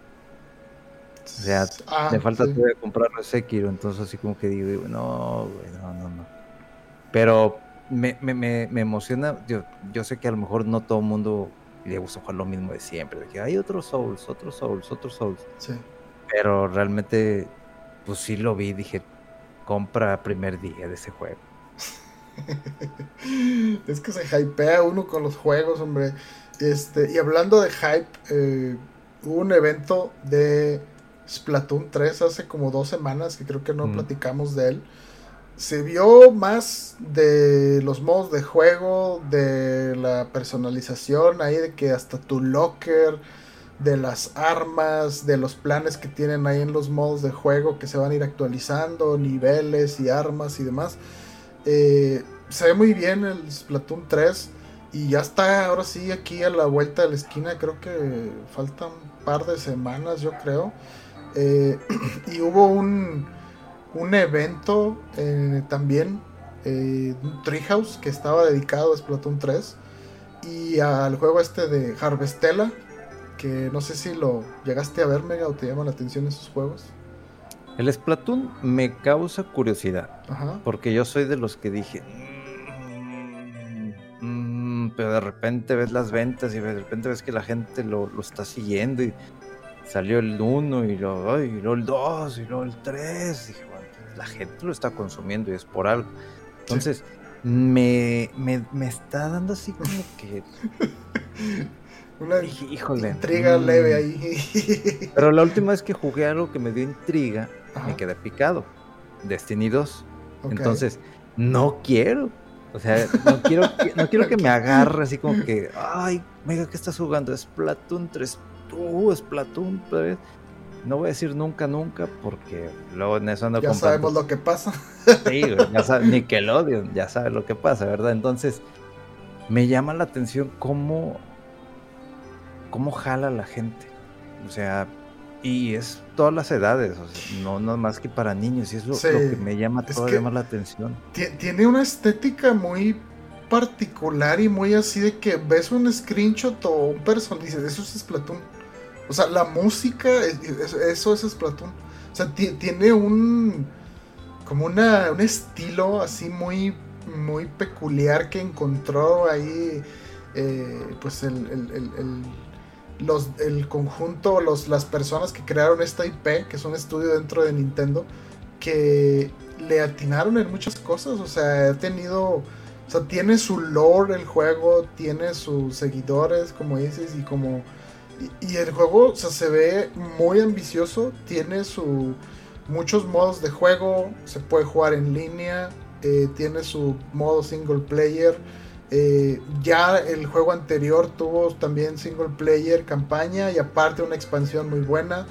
O sea, ah, me falta sí. todavía comprarlo Sekiro, entonces así como que digo, no, güey, no, no, no. Pero me, me, me, me emociona, yo, yo, sé que a lo mejor no todo el mundo le gusta jugar lo mismo de siempre, de que hay otros Souls, otros Souls, otros Souls. Sí. Pero realmente, pues sí lo vi, dije, compra primer día de ese juego. es que se hypea uno con los juegos, hombre. Este, y hablando de hype, eh, hubo un evento de Splatoon 3 hace como dos semanas que creo que no platicamos de él. Se vio más de los modos de juego, de la personalización, ahí de que hasta tu locker, de las armas, de los planes que tienen ahí en los modos de juego que se van a ir actualizando, niveles y armas y demás. Eh, se ve muy bien el Splatoon 3. Y ya está, ahora sí, aquí a la vuelta de la esquina, creo que faltan un par de semanas, yo creo. Eh, y hubo un, un evento eh, también, eh, un Treehouse, que estaba dedicado a Splatoon 3. Y al juego este de Harvestella, que no sé si lo llegaste a ver, Mega, o te llama la atención esos juegos. El Splatoon me causa curiosidad. Ajá. Porque yo soy de los que dije. "Mm, mm", pero de repente ves las ventas y de repente ves que la gente lo, lo está siguiendo. Y salió el 1 y luego, ay, y luego el 2 y luego el 3. Dije, bueno, la gente lo está consumiendo y es por algo. Entonces, me, me, me está dando así como que. Una dije, híjole. intriga mm". leve ahí. Pero la última vez que jugué algo que me dio intriga, Ajá. me quedé picado. Destiny 2. Ok. Entonces, no quiero. O sea, no quiero, que, no quiero que me agarre así como que, ay, mega, ¿qué estás jugando? Splatoon 3. Uh, Splatoon. vez". No voy a decir nunca, nunca, porque luego en eso ando ya sabemos lo que pasa. Sí, ya sabe, Nickelodeon, ya sabe lo que pasa, ¿verdad? Entonces, me llama la atención cómo, cómo jala la gente. O sea, y es todas las edades, o sea, no, no más que para niños, y es lo, Sí, lo que me llama todavía más la atención. Tie- Tiene una estética muy particular y muy así de que ves un screenshot o un personaje y dices, eso es Splatoon. O sea, la música, es- es- eso es Splatoon. O sea, ti- tiene un como una, un estilo así muy muy peculiar que encontró ahí eh, pues el, el- el- el- los, el conjunto, los, las personas que crearon esta IP, que es un estudio dentro de Nintendo, que le atinaron en muchas cosas, o sea, ha tenido, o sea, tiene su lore el juego, tiene sus seguidores, como dices, y como, y, el juego, se ve muy ambicioso, tiene su, muchos modos de juego, se puede jugar en línea, eh, tiene su modo single player, eh, ya el juego anterior tuvo también single player, campaña y aparte una expansión muy buena.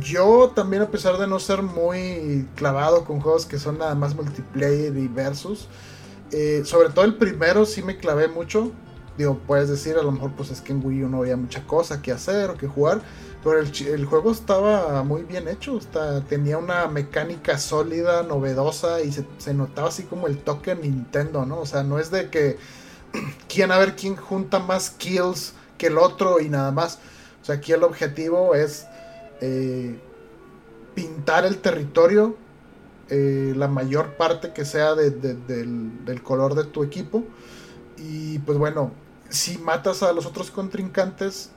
Yo también a pesar de no ser muy clavado con juegos que son nada más multiplayer y versus, eh, sobre todo el primero sí me clavé mucho. Digo, puedes decir a lo mejor pues es que en Wii U no había mucha cosa que hacer o que jugar, pero el, el juego estaba muy bien hecho, está- tenía una mecánica sólida, novedosa y se, se notaba así como el toque Nintendo, ¿no? O sea, no es de que quién a ver quién junta más kills que el otro y nada más. O sea, aquí el objetivo es eh, pintar el territorio, eh, la mayor parte que sea de- de- del, del color de tu equipo. Y pues bueno, si matas a los otros contrincantes,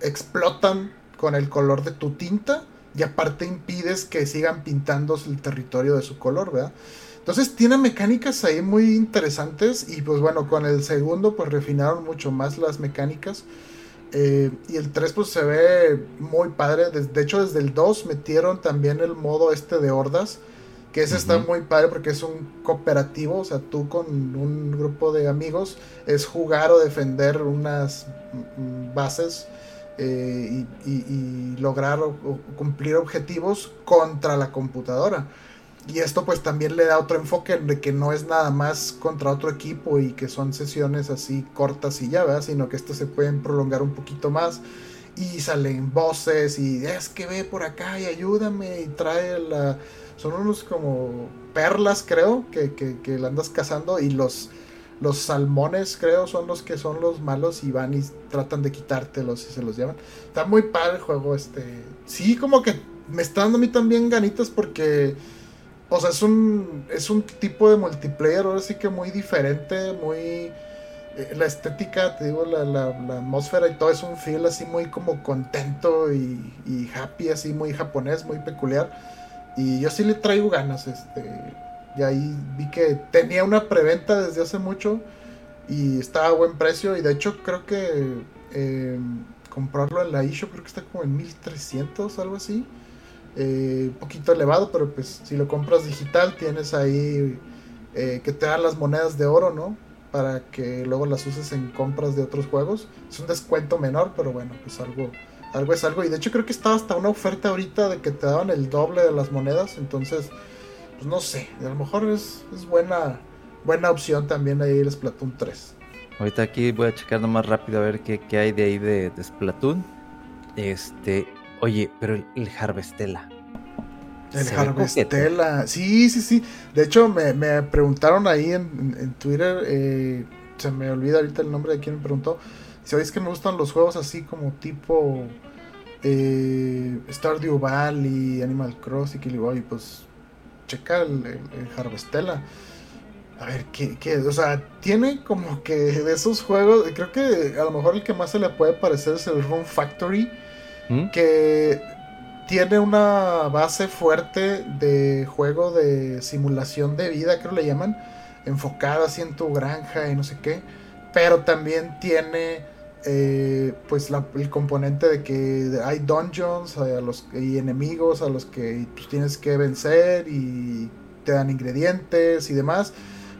explotan con el color de tu tinta y aparte impides que sigan pintando el territorio de su color, ¿verdad? Entonces tiene mecánicas ahí muy interesantes y pues bueno, con el segundo pues refinaron mucho más las mecánicas. Eh, y el 3 pues se ve muy padre. De hecho desde el 2 metieron también el modo este de hordas. Que ese está muy padre porque es un cooperativo. O sea, tú con un grupo de amigos es jugar o defender unas mm, bases eh, y, y- y lograr o- o cumplir objetivos contra la computadora. Y esto pues también le da otro enfoque de que no es nada más contra otro equipo y que son sesiones así cortas y ya, ¿verdad? Sino que estos se pueden prolongar un poquito más y salen voces y es que ve por acá y ayúdame y trae la... Son unos como perlas creo que, que, que la andas cazando y los, los salmones creo son los que son los malos y van y tratan de quitártelos y se los llevan. Está muy padre el juego este. Sí, como que me está dando a mí también ganitas porque... O sea, es un, es un tipo de multiplayer ahora sí que muy diferente, muy... eh, la estética, te digo, la, la- la atmósfera y todo es un feel así muy como contento y, y happy, así muy japonés, muy peculiar. Y yo sí le traigo ganas, este... Y ahí vi que tenía una preventa desde hace mucho y estaba a buen precio y de hecho creo que eh, comprarlo en la eShop creo que está como en 1300 algo así eh, un poquito elevado, pero pues si lo compras digital tienes ahí eh, que te dan las monedas de oro, ¿no? Para que luego las uses en compras de otros juegos. Es un descuento menor, pero bueno, pues algo, algo es algo. Y de hecho creo que estaba hasta una oferta ahorita de que te daban el doble de las monedas, entonces, pues no sé, a lo mejor es, es buena, buena opción también ahí el Splatoon 3. Ahorita aquí voy a checar nomás rápido a ver qué, qué hay de ahí de, de Splatoon. Este, oye, pero el, el Harvestella. El Harvestella. Sí, sí, sí. De hecho, me, me preguntaron ahí en, en- en Twitter. eh, se me olvida ahorita el nombre de quien me preguntó. Si sabéis que me gustan los juegos así como tipo eh, Stardew Valley, Animal Crossing. Y digo, "Oye, pues checa el, el, el Harvestella. A ver, ¿qué, qué? O sea, tiene como que de esos juegos. Creo que a lo mejor el que más se le puede parecer es el Room Factory ¿Mm? que tiene una base fuerte de juego de simulación de vida, creo le llaman, enfocada así en tu granja y no sé qué, pero también tiene eh, pues la- el componente de que hay dungeons eh, a los, y enemigos a los que pues, tienes que vencer y te dan ingredientes y demás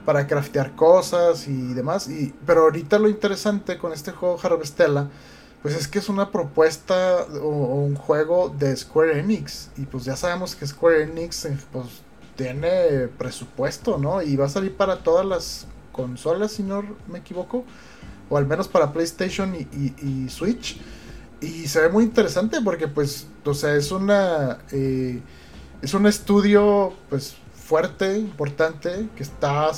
para craftear cosas y demás, y, pero ahorita lo interesante con este juego Harvestella pues es que es una propuesta o, o un juego de Square Enix. Y pues ya sabemos que Square Enix eh, pues, tiene presupuesto, ¿no? Y va a salir para todas las consolas, si no me equivoco. O al menos para PlayStation y, Switch. Y se ve muy interesante porque pues, o sea, es una... eh, es un estudio pues fuerte, importante, que está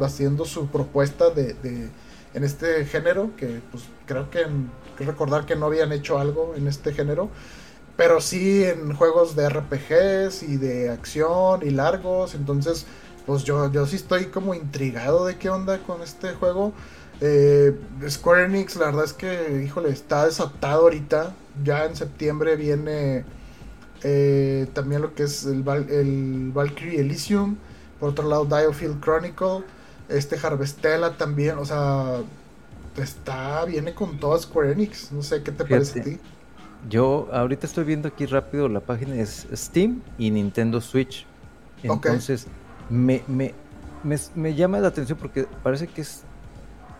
haciendo su propuesta de, de- en este género, que pues creo que en- recordar que no habían hecho algo en este género, pero sí en juegos de RPGs y de acción y largos, entonces pues yo, yo sí estoy como intrigado de qué onda con este juego. Eh, Square Enix, la verdad es que, híjole, está desatado ahorita. Ya en septiembre viene eh, también lo que es el, Val- el Valkyrie Elysium. Por otro lado, Diofield Chronicle. Este Harvestella también, o sea, está, viene con todo Square Enix. No sé qué te parece a ti. Yo ahorita estoy viendo aquí rápido la página es Steam y Nintendo Switch. Entonces, me, me, me, me llama la atención porque parece que es,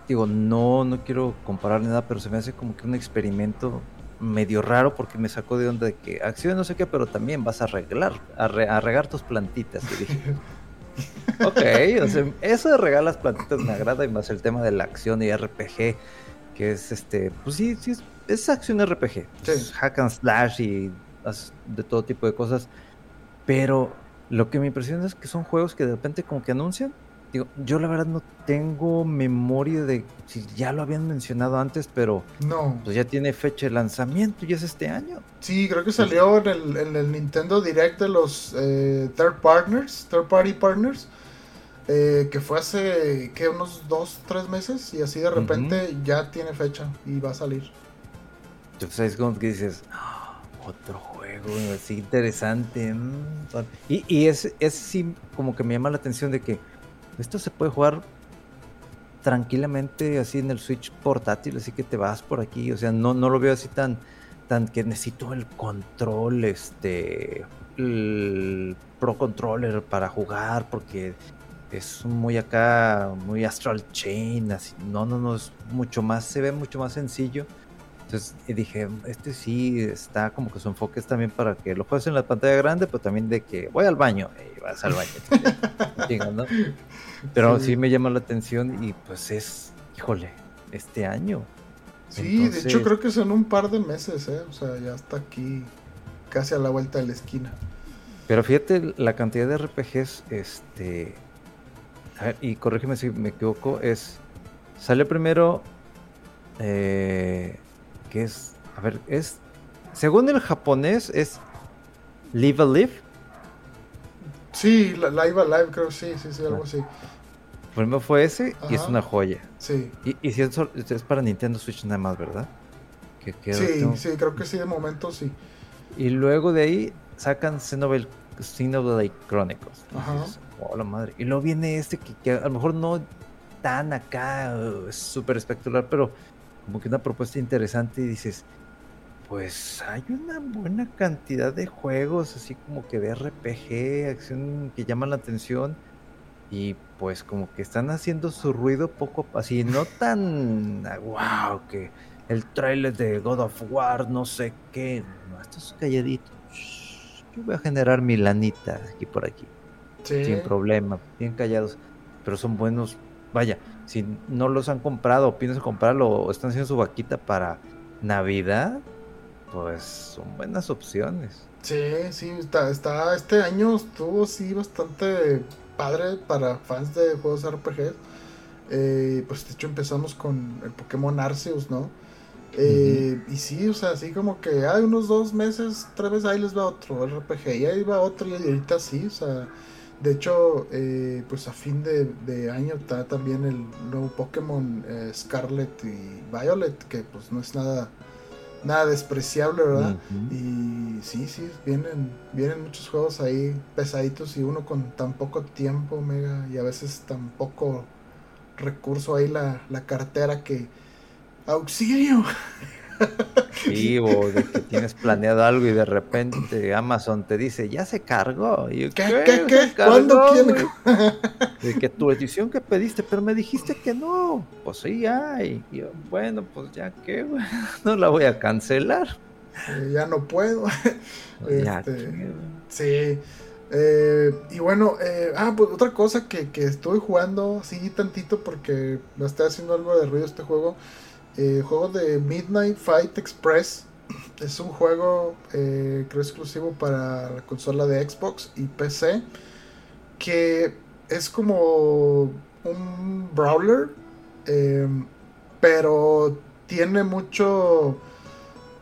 digo, no, no quiero comparar ni nada, pero se me hace como que un experimento medio raro porque me sacó de onda de que acción no sé qué, pero también vas a arreglar, a, re- a regar tus plantitas. Y dije, ok, o sea, eso de regar las plantitas me agrada y más el tema de la acción y RPG, que es este, pues sí, sí, es, es acción RPG, es hack and slash y de todo tipo de cosas, pero lo que me impresiona es que son juegos que de repente como que anuncian. Digo, yo la verdad no tengo memoria de si ya lo habían mencionado antes, pero No. pues ya tiene fecha de lanzamiento y es este año. Sí, creo que salió en el, en el Nintendo Direct de los eh, third partners, third party partners, eh, que fue hace que unos dos, tres meses y así de repente ya tiene fecha y va a salir. Entonces es como que dices, "Ah, otro juego así interesante. mm, tal". Y, y es, es sí como que me llama la atención de que esto se puede jugar tranquilamente así en el Switch portátil, así que te vas por aquí, o sea, no, no lo veo así tan, tan que necesito el control, este, el Pro Controller para jugar, porque es muy acá, muy Astral Chain, así, no, no, no, es mucho más, se ve mucho más sencillo. Entonces dije, este sí está como que su enfoque es también para que lo juegues en la pantalla grande, pero también de que voy al baño, y vas al baño. chinga, ¿no? Pero sí. Sí. me llama la atención y pues es, híjole, este año. Sí, de hecho creo que son un par de meses, ¿eh? O sea, ya está aquí casi a la vuelta de la esquina. Pero fíjate la cantidad de RPGs, este... a ver, y corrígeme si me equivoco, es... Sale primero... Eh, que es... A ver, es... Según el japonés es... Live a Live. Sí, la- Live Alive creo, sí, sí, sí, algo así. Primero fue ese y es una joya. Sí, Y, y si es, para Nintendo Switch nada más, ¿verdad? Que, que sí, tengo- sí, creo que sí, de momento sí. Y luego de ahí sacan Xenoblade, Xenoblade Chronicles. Ajá. "Oh, la madre. Y luego viene este que, que a lo mejor no tan acá, es súper espectacular, pero como que una propuesta interesante y dices, pues hay una buena cantidad de juegos, así como que de RPG, acción que llaman la atención. Y pues como que están haciendo su ruido poco, así, no tan wow, que el trailer de God of War, no sé qué. No, esto es calladito. Yo voy a generar mi lanita aquí por aquí, Sí. sin problema, bien callados. Pero son buenos. Vaya, si no los han comprado o piensan comprarlo o están haciendo su vaquita para Navidad, pues son buenas opciones. Sí, sí, está, este año estuvo sí bastante padre para fans de juegos RPG. Eh, pues de hecho empezamos con el Pokémon Arceus, ¿no? Eh, y sí, o sea, así como que hay unos dos meses, tres veces ahí les va otro RPG, y ahí va otro, y ahorita sí, o sea, de hecho, eh, pues a fin de, año está también el nuevo Pokémon Scarlet y Violet, que pues no es nada nada despreciable, ¿verdad? Y sí, sí, vienen, vienen muchos juegos ahí pesaditos y uno con tan poco tiempo, mega, y a veces tan poco recurso ahí la, la cartera que... ¡Auxilio! Sí, o de que tienes planeado algo y de repente Amazon te dice, ya se cargó. Y ¿Qué, ¿Qué, qué, ¿Cuándo quién? De que tu edición que pediste, pero me dijiste que no. Pues sí, hay. Y bueno, pues ya que, no la voy a cancelar. ya no puedo. este, sí. Eh, y bueno, eh, ah, pues otra cosa que, que estoy jugando así tantito porque me está haciendo algo de ruido este juego eh, juego de Midnight Fight Express. Es un juego eh, creo exclusivo para la consola de Xbox y PC. Que es como un brawler. Eh, pero tiene mucho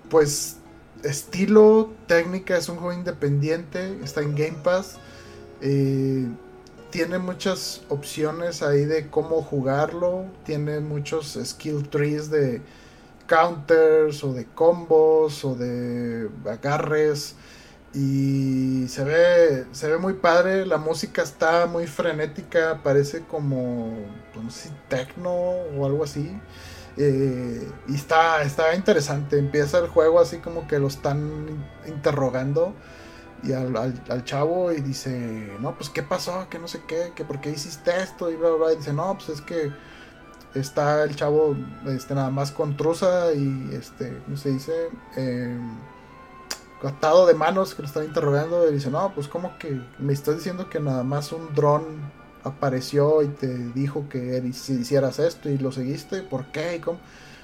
pues estilo, técnica, es un juego independiente, está en Game Pass. Eh, tiene muchas opciones ahí de cómo jugarlo. Tiene muchos skill trees de counters o de combos o de agarres. Y se ve, se ve muy padre. La música está muy frenética. Parece como, no sé techno o algo así. Eh, y está, está interesante. Empieza el juego así como que lo están interrogando y al, al, chavo y dice, no, pues qué pasó, que no sé qué, que por qué hiciste esto y bla, bla, y dice, no, pues es que está el chavo este, nada más con truza y, este, ¿cómo se dice? Eh, atado de manos que lo están interrogando y dice, no, pues como que me estás diciendo que nada más un dron apareció y te dijo que hicieras esto y lo seguiste, ¿por qué? ¿Y, cómo?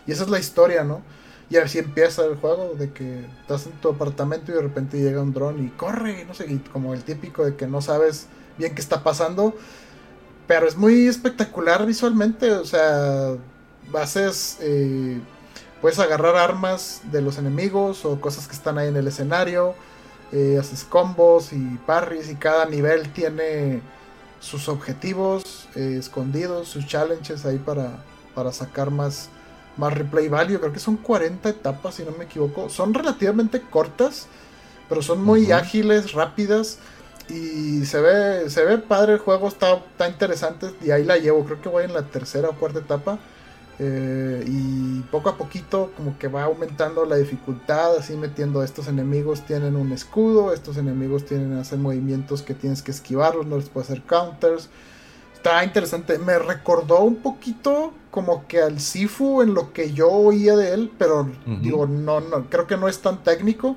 y esa es la historia, ¿no? Y así empieza el juego, de que estás en tu apartamento y de repente llega un dron y corre, no sé, y como el típico de que no sabes bien qué está pasando. Pero es muy espectacular visualmente, o sea, haces, eh, puedes agarrar armas de los enemigos o cosas que están ahí en el escenario, eh, haces combos y parries y cada nivel tiene sus objetivos eh, escondidos, sus challenges ahí para, para sacar más más replay value. Creo que son 40 etapas, si no me equivoco. Son relativamente cortas, pero son muy ágiles, rápidas. Y se ve, se ve padre el juego, está, está interesante. Y ahí la llevo, creo que voy en la tercera o cuarta etapa. Eh, y poco a poquito como que va aumentando la dificultad, así metiendo estos enemigos tienen un escudo, estos enemigos tienen hacer movimientos que tienes que esquivarlos, no les puedo hacer counters. Está interesante. Me recordó un poquito como que al Sifu en lo que yo oía de él, pero digo, no, no, creo que no es tan técnico.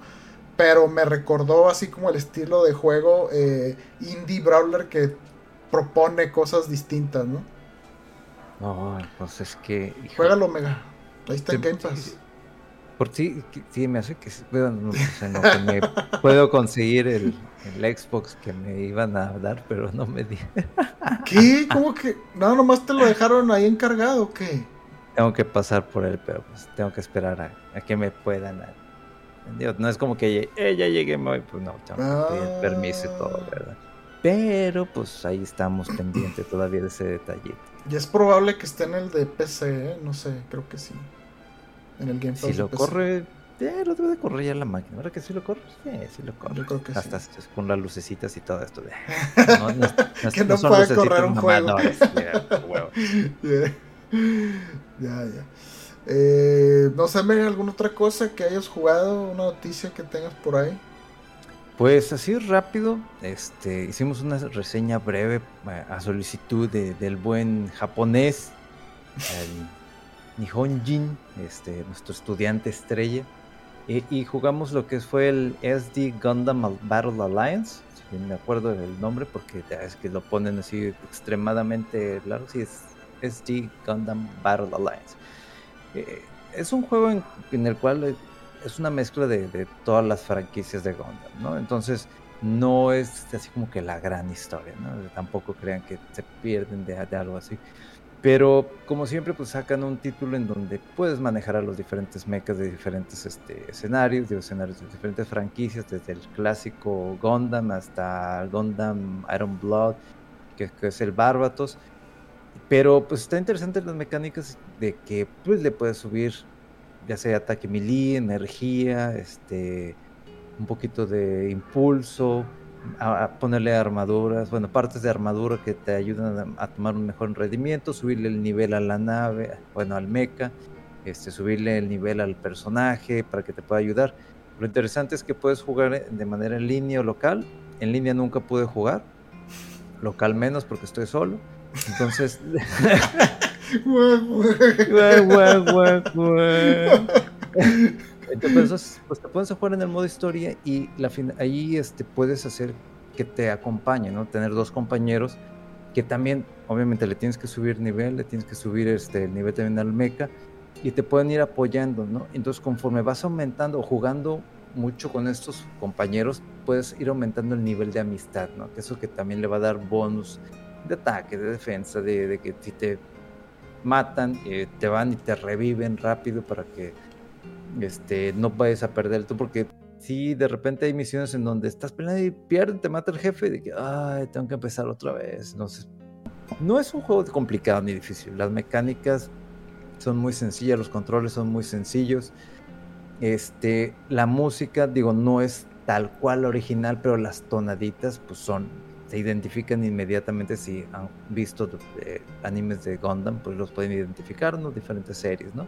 Pero me recordó así como el estilo de juego eh, indie brawler que propone cosas distintas, ¿no? No, pues es que. Juégalo, Mega. Ahí está el Game Pass. Por sí, sí, me hace que, me puedo conseguir el, Xbox que me iban a dar, pero no me di. ¿Qué? ¿Cómo que? No, nomás te lo dejaron ahí encargado, ¿o qué? Tengo que pasar por él, pero pues tengo que esperar a, que me puedan. no es como que eh, ya llegué, pues no, tengo que pedir ah. permiso y todo, ¿verdad? Pero pues ahí estamos pendientes todavía de ese detallito. Y es probable que esté en el de PC, ¿eh? no sé, creo que sí en el Game Si lo corre, eh, lo debe de correr ya la máquina. ¿Verdad que sí lo corre? Sí, sí lo corre. Yo creo que Hasta con las lucecitas y todo esto. De... No, no, que no, puede correr un juego. ya, ya. Eh, no sé, ¿alguna otra cosa que hayas jugado? ¿Una noticia que tengas por ahí? Pues así rápido, este, hicimos una reseña breve eh, a solicitud de, del buen japonés, el Nihonjin, este, nuestro estudiante estrella. Y, jugamos lo que fue el SD Gundam Battle Alliance, si me acuerdo del nombre, porque es que lo ponen así extremadamente largo, sí es SD Gundam Battle Alliance. Eh, es un juego en, el cual es una mezcla de, todas las franquicias de Gundam, ¿no? Entonces no es así como que la gran historia, ¿no? Tampoco crean que se pierden de, de algo así. Pero como siempre, pues sacan un título en donde puedes manejar a los diferentes mechas de diferentes este, escenarios, de escenarios de diferentes franquicias, desde el clásico Gundam hasta Gundam Iron Blood, que, es el Barbatos. Pero pues está interesante las mecánicas de que pues le puedes subir ya sea ataque melee, energía, este, un poquito de impulso, a, ponerle armaduras, bueno, partes de armadura que te ayudan a, tomar un mejor rendimiento, subirle el nivel a la nave, bueno, al mecha, este, subirle el nivel al personaje para que te pueda ayudar. Lo interesante es que puedes jugar de manera en línea o local. En línea nunca pude jugar, local menos porque estoy solo. Entonces. Entonces, pues te puedes jugar en el modo historia y la ahí este, puedes hacer que te acompañe, ¿no? Tener dos compañeros que también, obviamente, le tienes que subir nivel, le tienes que subir este, el nivel también al mecha y te pueden ir apoyando, ¿no? Entonces, conforme vas aumentando o jugando mucho con estos compañeros, puedes ir aumentando el nivel de amistad, ¿no? Que eso que también le va a dar bonus de ataque, de defensa, de, que si te matan, eh, te van y te reviven rápido para que este, no vayas a perder tú, porque si de repente hay misiones en donde estás peleando y pierdes, te mata el jefe y de que, ay, tengo que empezar otra vez. No es un juego complicado ni difícil. Las mecánicas son muy sencillas, los controles son muy sencillos. Este, la música, digo, no es tal cual original, pero las tonaditas, pues son, se identifican inmediatamente si han visto eh, animes de Gundam, pues los pueden identificar, ¿no? Diferentes series, ¿no?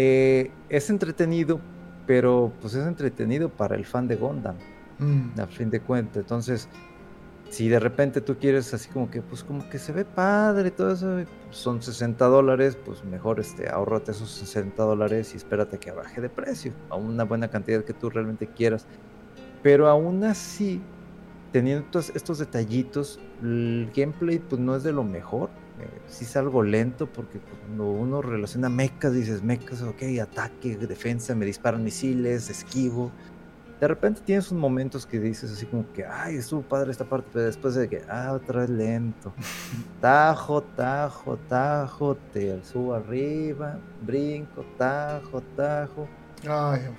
Eh, es entretenido, pero pues es entretenido para el fan de Gundam, mm. a fin de cuentas. Entonces, si de repente tú quieres así como que, pues como que se ve padre, todo eso, son 60 dólares, pues mejor este, ahorrate esos 60 dólares y espérate que baje de precio, a una buena cantidad que tú realmente quieras. Pero aún así, teniendo estos detallitos, el gameplay pues no es de lo mejor si es algo lento porque cuando uno relaciona mechas, dices mechas, ok, ataque, defensa, me disparan misiles, esquivo. De repente tienes unos momentos que dices así como que, ay, estuvo padre esta parte, pero después de que, ah, otra vez lento. Tajo, tajo, tajo, te subo arriba, brinco, tajo, tajo.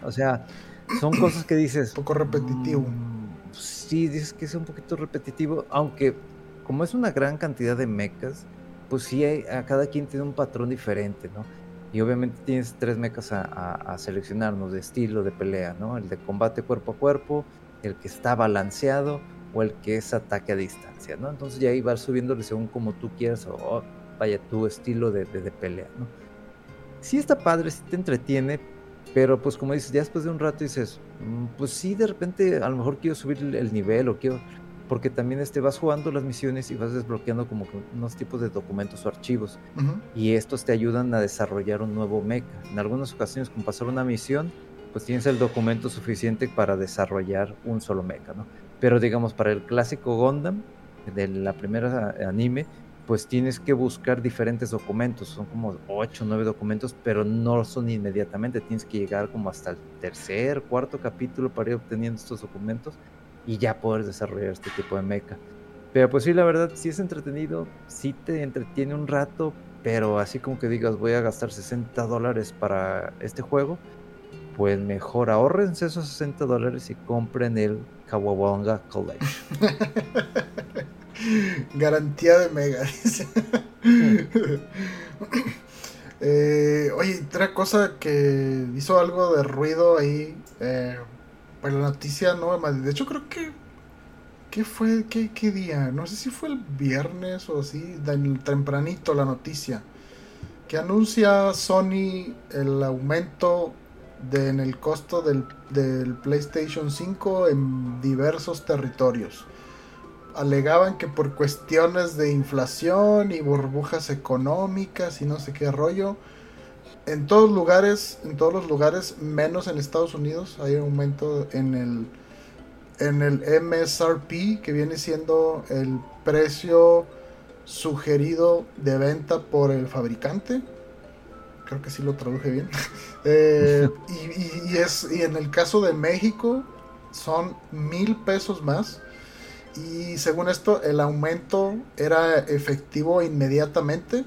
O sea, son cosas que dices. Un poco repetitivo. Mm, sí, dices que es un poquito repetitivo, aunque como es una gran cantidad de mechas, pues sí, a cada quien tiene un patrón diferente, ¿no? Y obviamente tienes tres mechas a, a, seleccionarnos de estilo de pelea, ¿no? El de combate cuerpo a cuerpo, el que está balanceado o el que es ataque a distancia, ¿no? Entonces ya ahí vas subiéndole según como tú quieras o vaya tu estilo de, de, pelea, ¿no? Sí está padre, sí te entretiene, pero pues como dices, ya después de un rato dices, mm, pues sí, de repente a lo mejor quiero subir el nivel o quiero porque también este, vas jugando las misiones y vas desbloqueando como unos tipos de documentos o archivos. Y estos te ayudan a desarrollar un nuevo mecha. En algunas ocasiones, con pasar una misión, pues tienes el documento suficiente para desarrollar un solo mecha, ¿no? Pero digamos, para el clásico Gundam, de la primera anime, pues tienes que buscar diferentes documentos, son como 8 o 9 documentos, pero no son inmediatamente, tienes que llegar como hasta el tercer, cuarto capítulo para ir obteniendo estos documentos y ya poder desarrollar este tipo de mecha. Pero pues sí, la verdad, sí es entretenido, sí te entretiene un rato, pero así como que digas voy a gastar 60 dólares para este juego, pues mejor ahorrense esos 60 dólares y compren el Kawabonga Collection. Garantía de mega. eh, oye, otra cosa que hizo algo de ruido ahí. Eh, pues la noticia no De hecho, creo que. ¿Qué fue? ¿Qué, qué día? No sé si fue el viernes o así, tempranito la noticia. Que anuncia Sony el aumento en el costo del, del PlayStation 5 en diversos territorios. Alegaban que por cuestiones de inflación y burbujas económicas y no sé qué rollo en todos lugares, en todos los lugares, menos en Estados Unidos, hay un aumento en el en el MSRP, que viene siendo el precio sugerido de venta por el fabricante. Creo que sí lo traduje bien. Eh, y, es, y en el caso de México son mil pesos más. Y según esto, el aumento era efectivo inmediatamente.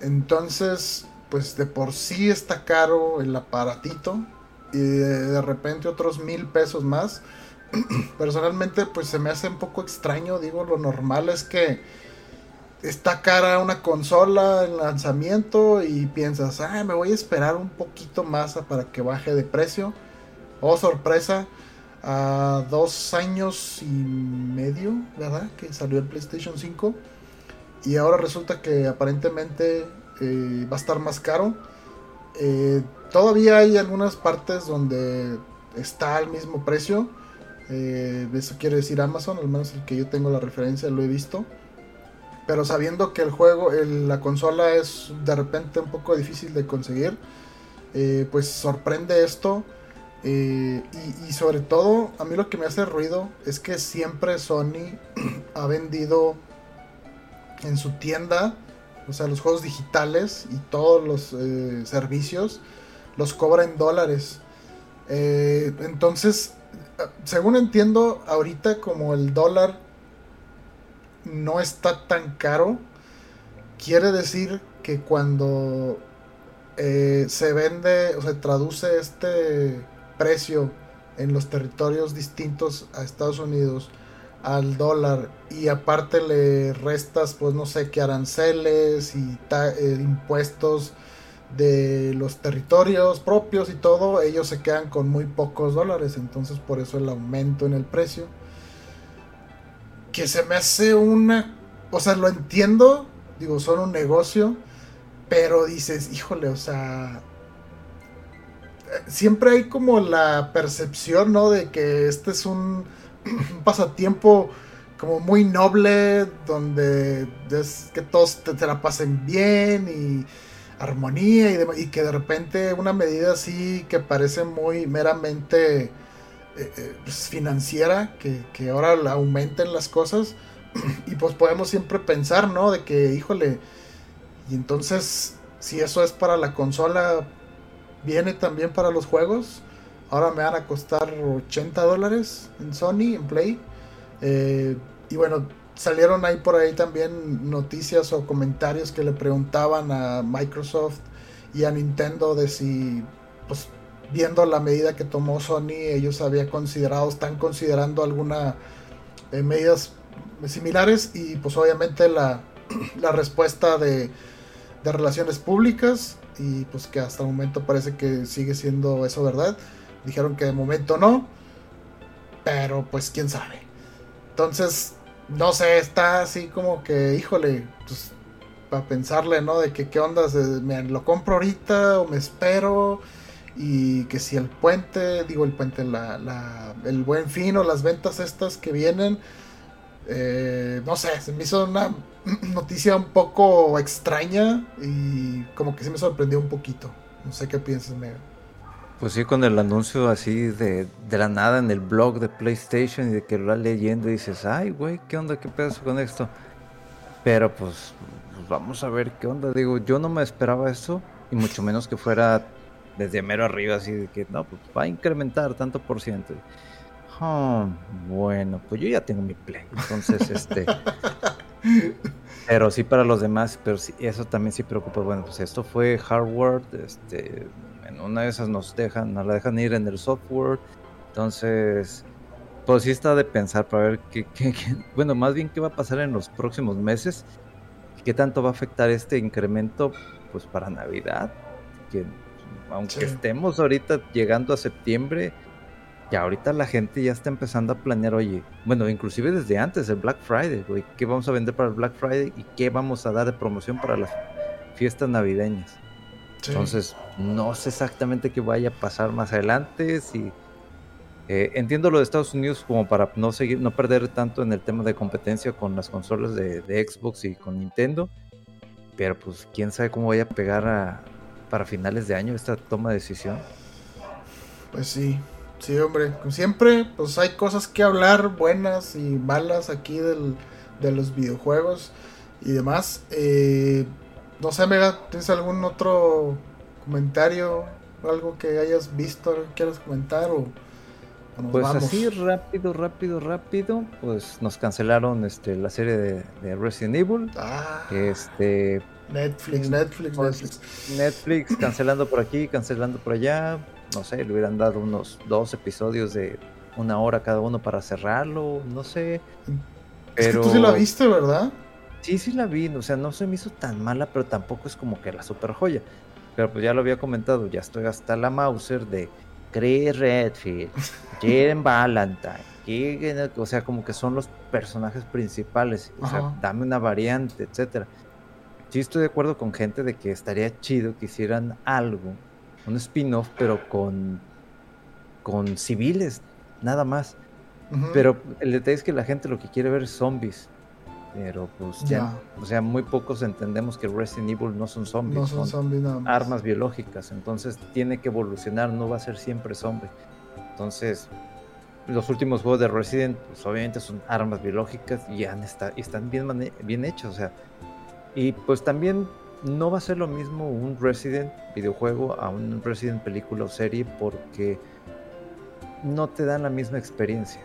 Entonces, pues de por sí está caro el aparatito. Y de repente otros mil pesos más. Personalmente, pues se me hace un poco extraño. Digo, lo normal es que está cara una consola en lanzamiento y piensas, ah, me voy a esperar un poquito más para que baje de precio. Oh, sorpresa, a dos años y medio, ¿verdad? Que salió el PlayStation 5. Y ahora resulta que aparentemente eh, va a estar más caro. Eh, todavía hay algunas partes donde está al mismo precio. Eh, eso quiere decir Amazon, al menos el que yo tengo la referencia, lo he visto. Pero sabiendo que el juego, la consola es de repente un poco difícil de conseguir, eh, pues sorprende esto. Y, sobre todo, a mí lo que me hace ruido es que siempre Sony ha vendido en su tienda, o sea, los juegos digitales y todos los eh, servicios, los cobra en dólares. entonces, según entiendo, ahorita como el dólar no está tan caro, quiere decir que cuando eh, se vende o se traduce este precio en los territorios distintos a Estados Unidos al dólar y aparte le restas pues no sé qué aranceles y eh, impuestos de los territorios propios y todo ellos se quedan con muy pocos dólares entonces por eso el aumento en el precio que se me hace una... O sea, lo entiendo, digo, son un negocio, pero dices, híjole, o sea... Siempre hay como la percepción, ¿no? De que este es un, pasatiempo como muy noble, donde es que todos te, la pasen bien y armonía y, y que de repente una medida así que parece muy meramente eh, eh, pues, financiera, que, que, ahora aumenten las cosas. y pues podemos siempre pensar, ¿no? De que, híjole, y entonces, si eso es para la consola, viene también para los juegos. Ahora me van a costar 80 dólares en Sony, en Play. Eh, y bueno, salieron ahí por ahí también noticias o comentarios que le preguntaban a Microsoft y a Nintendo de si pues viendo la medida que tomó Sony, ellos habían considerado, están considerando algunas eh, medidas similares y pues obviamente la, la respuesta de, de, relaciones públicas y pues que hasta el momento parece que sigue siendo eso verdad. Dijeron que de momento no, pero pues quién sabe. Entonces, no sé, está así como que, híjole, pues para pensarle, ¿no? De que qué onda, ¿me lo compro ahorita o me espero? y que si el puente, digo el puente, la, el buen fin o las ventas estas que vienen, eh, no sé, se me hizo una noticia un poco extraña y como que se me sorprendió un poquito. No sé qué piensas, Mega. Pues sí, con el anuncio así de, de, la nada en el blog de PlayStation y de que lo vas leyendo y dices, ay, güey, ¿qué onda? ¿Qué pedazo con esto? Pero pues, pues, vamos a ver qué onda. Digo, yo no me esperaba eso y mucho menos que fuera desde mero arriba, así de que no, pues va a incrementar tanto por ciento. Oh, bueno, pues yo ya tengo mi play, entonces este. pero sí para los demás, pero sí, eso también sí preocupa. Bueno, pues esto fue hardware, este, en una de esas nos dejan, nos la dejan ir en el software, entonces, pues sí está de pensar para ver qué, qué, bueno, más bien qué va a pasar en los próximos meses, qué tanto va a afectar este incremento, pues para Navidad, que aunque estemos ahorita llegando a septiembre, ya ahorita la gente ya está empezando a planear, oye, bueno, inclusive desde antes, el Black Friday, güey, ¿qué vamos a vender para el Black Friday y qué vamos a dar de promoción para las fiestas navideñas? Entonces, no sé exactamente qué vaya a pasar más adelante, si... Eh, entiendo lo de Estados Unidos como para no seguir, no perder tanto en el tema de competencia con las consolas de, de Xbox y con Nintendo, pero pues quién sabe cómo vaya a pegar a, para finales de año esta toma de decisión? Pues sí, sí, hombre. Siempre, pues hay cosas que hablar, buenas y malas aquí del, de los videojuegos. y demás. Eh, no sé, Mega, ¿tienes algún otro comentario? Algo que hayas visto, algo que quieras comentar o, pues así rápido, rápido, rápido, pues nos cancelaron este la serie de, Resident Evil. Ah, este Netflix, Netflix, Netflix. Netflix cancelando por aquí, cancelando por allá. No sé, le hubieran dado unos dos episodios de una hora cada uno para cerrarlo, no sé. Pero... tú sí la viste, ¿verdad? Sí, sí la vi, o sea, no se me hizo tan mala, pero tampoco es como que la super joya. Pero pues ya lo había comentado, ya estoy hasta la Mauser de Chris Redfield, Jalen Valentine, o sea, como que son los personajes principales, o sea, dame una variante, etcétera. Sí estoy de acuerdo con gente de que estaría chido que hicieran algo, un spin-off, pero con, con civiles, nada más. Pero el detalle es que la gente lo que quiere ver es zombies. Pero pues ya, o sea, muy pocos entendemos que Resident Evil no son zombies, son, armas biológicas, entonces tiene que evolucionar, no va a ser siempre zombie. Entonces, los últimos juegos de Resident, pues obviamente son armas biológicas y, han está, están bien, bien hechos, o sea, y pues también no va a ser lo mismo un Resident videojuego a un Resident película o serie porque no te dan la misma experiencia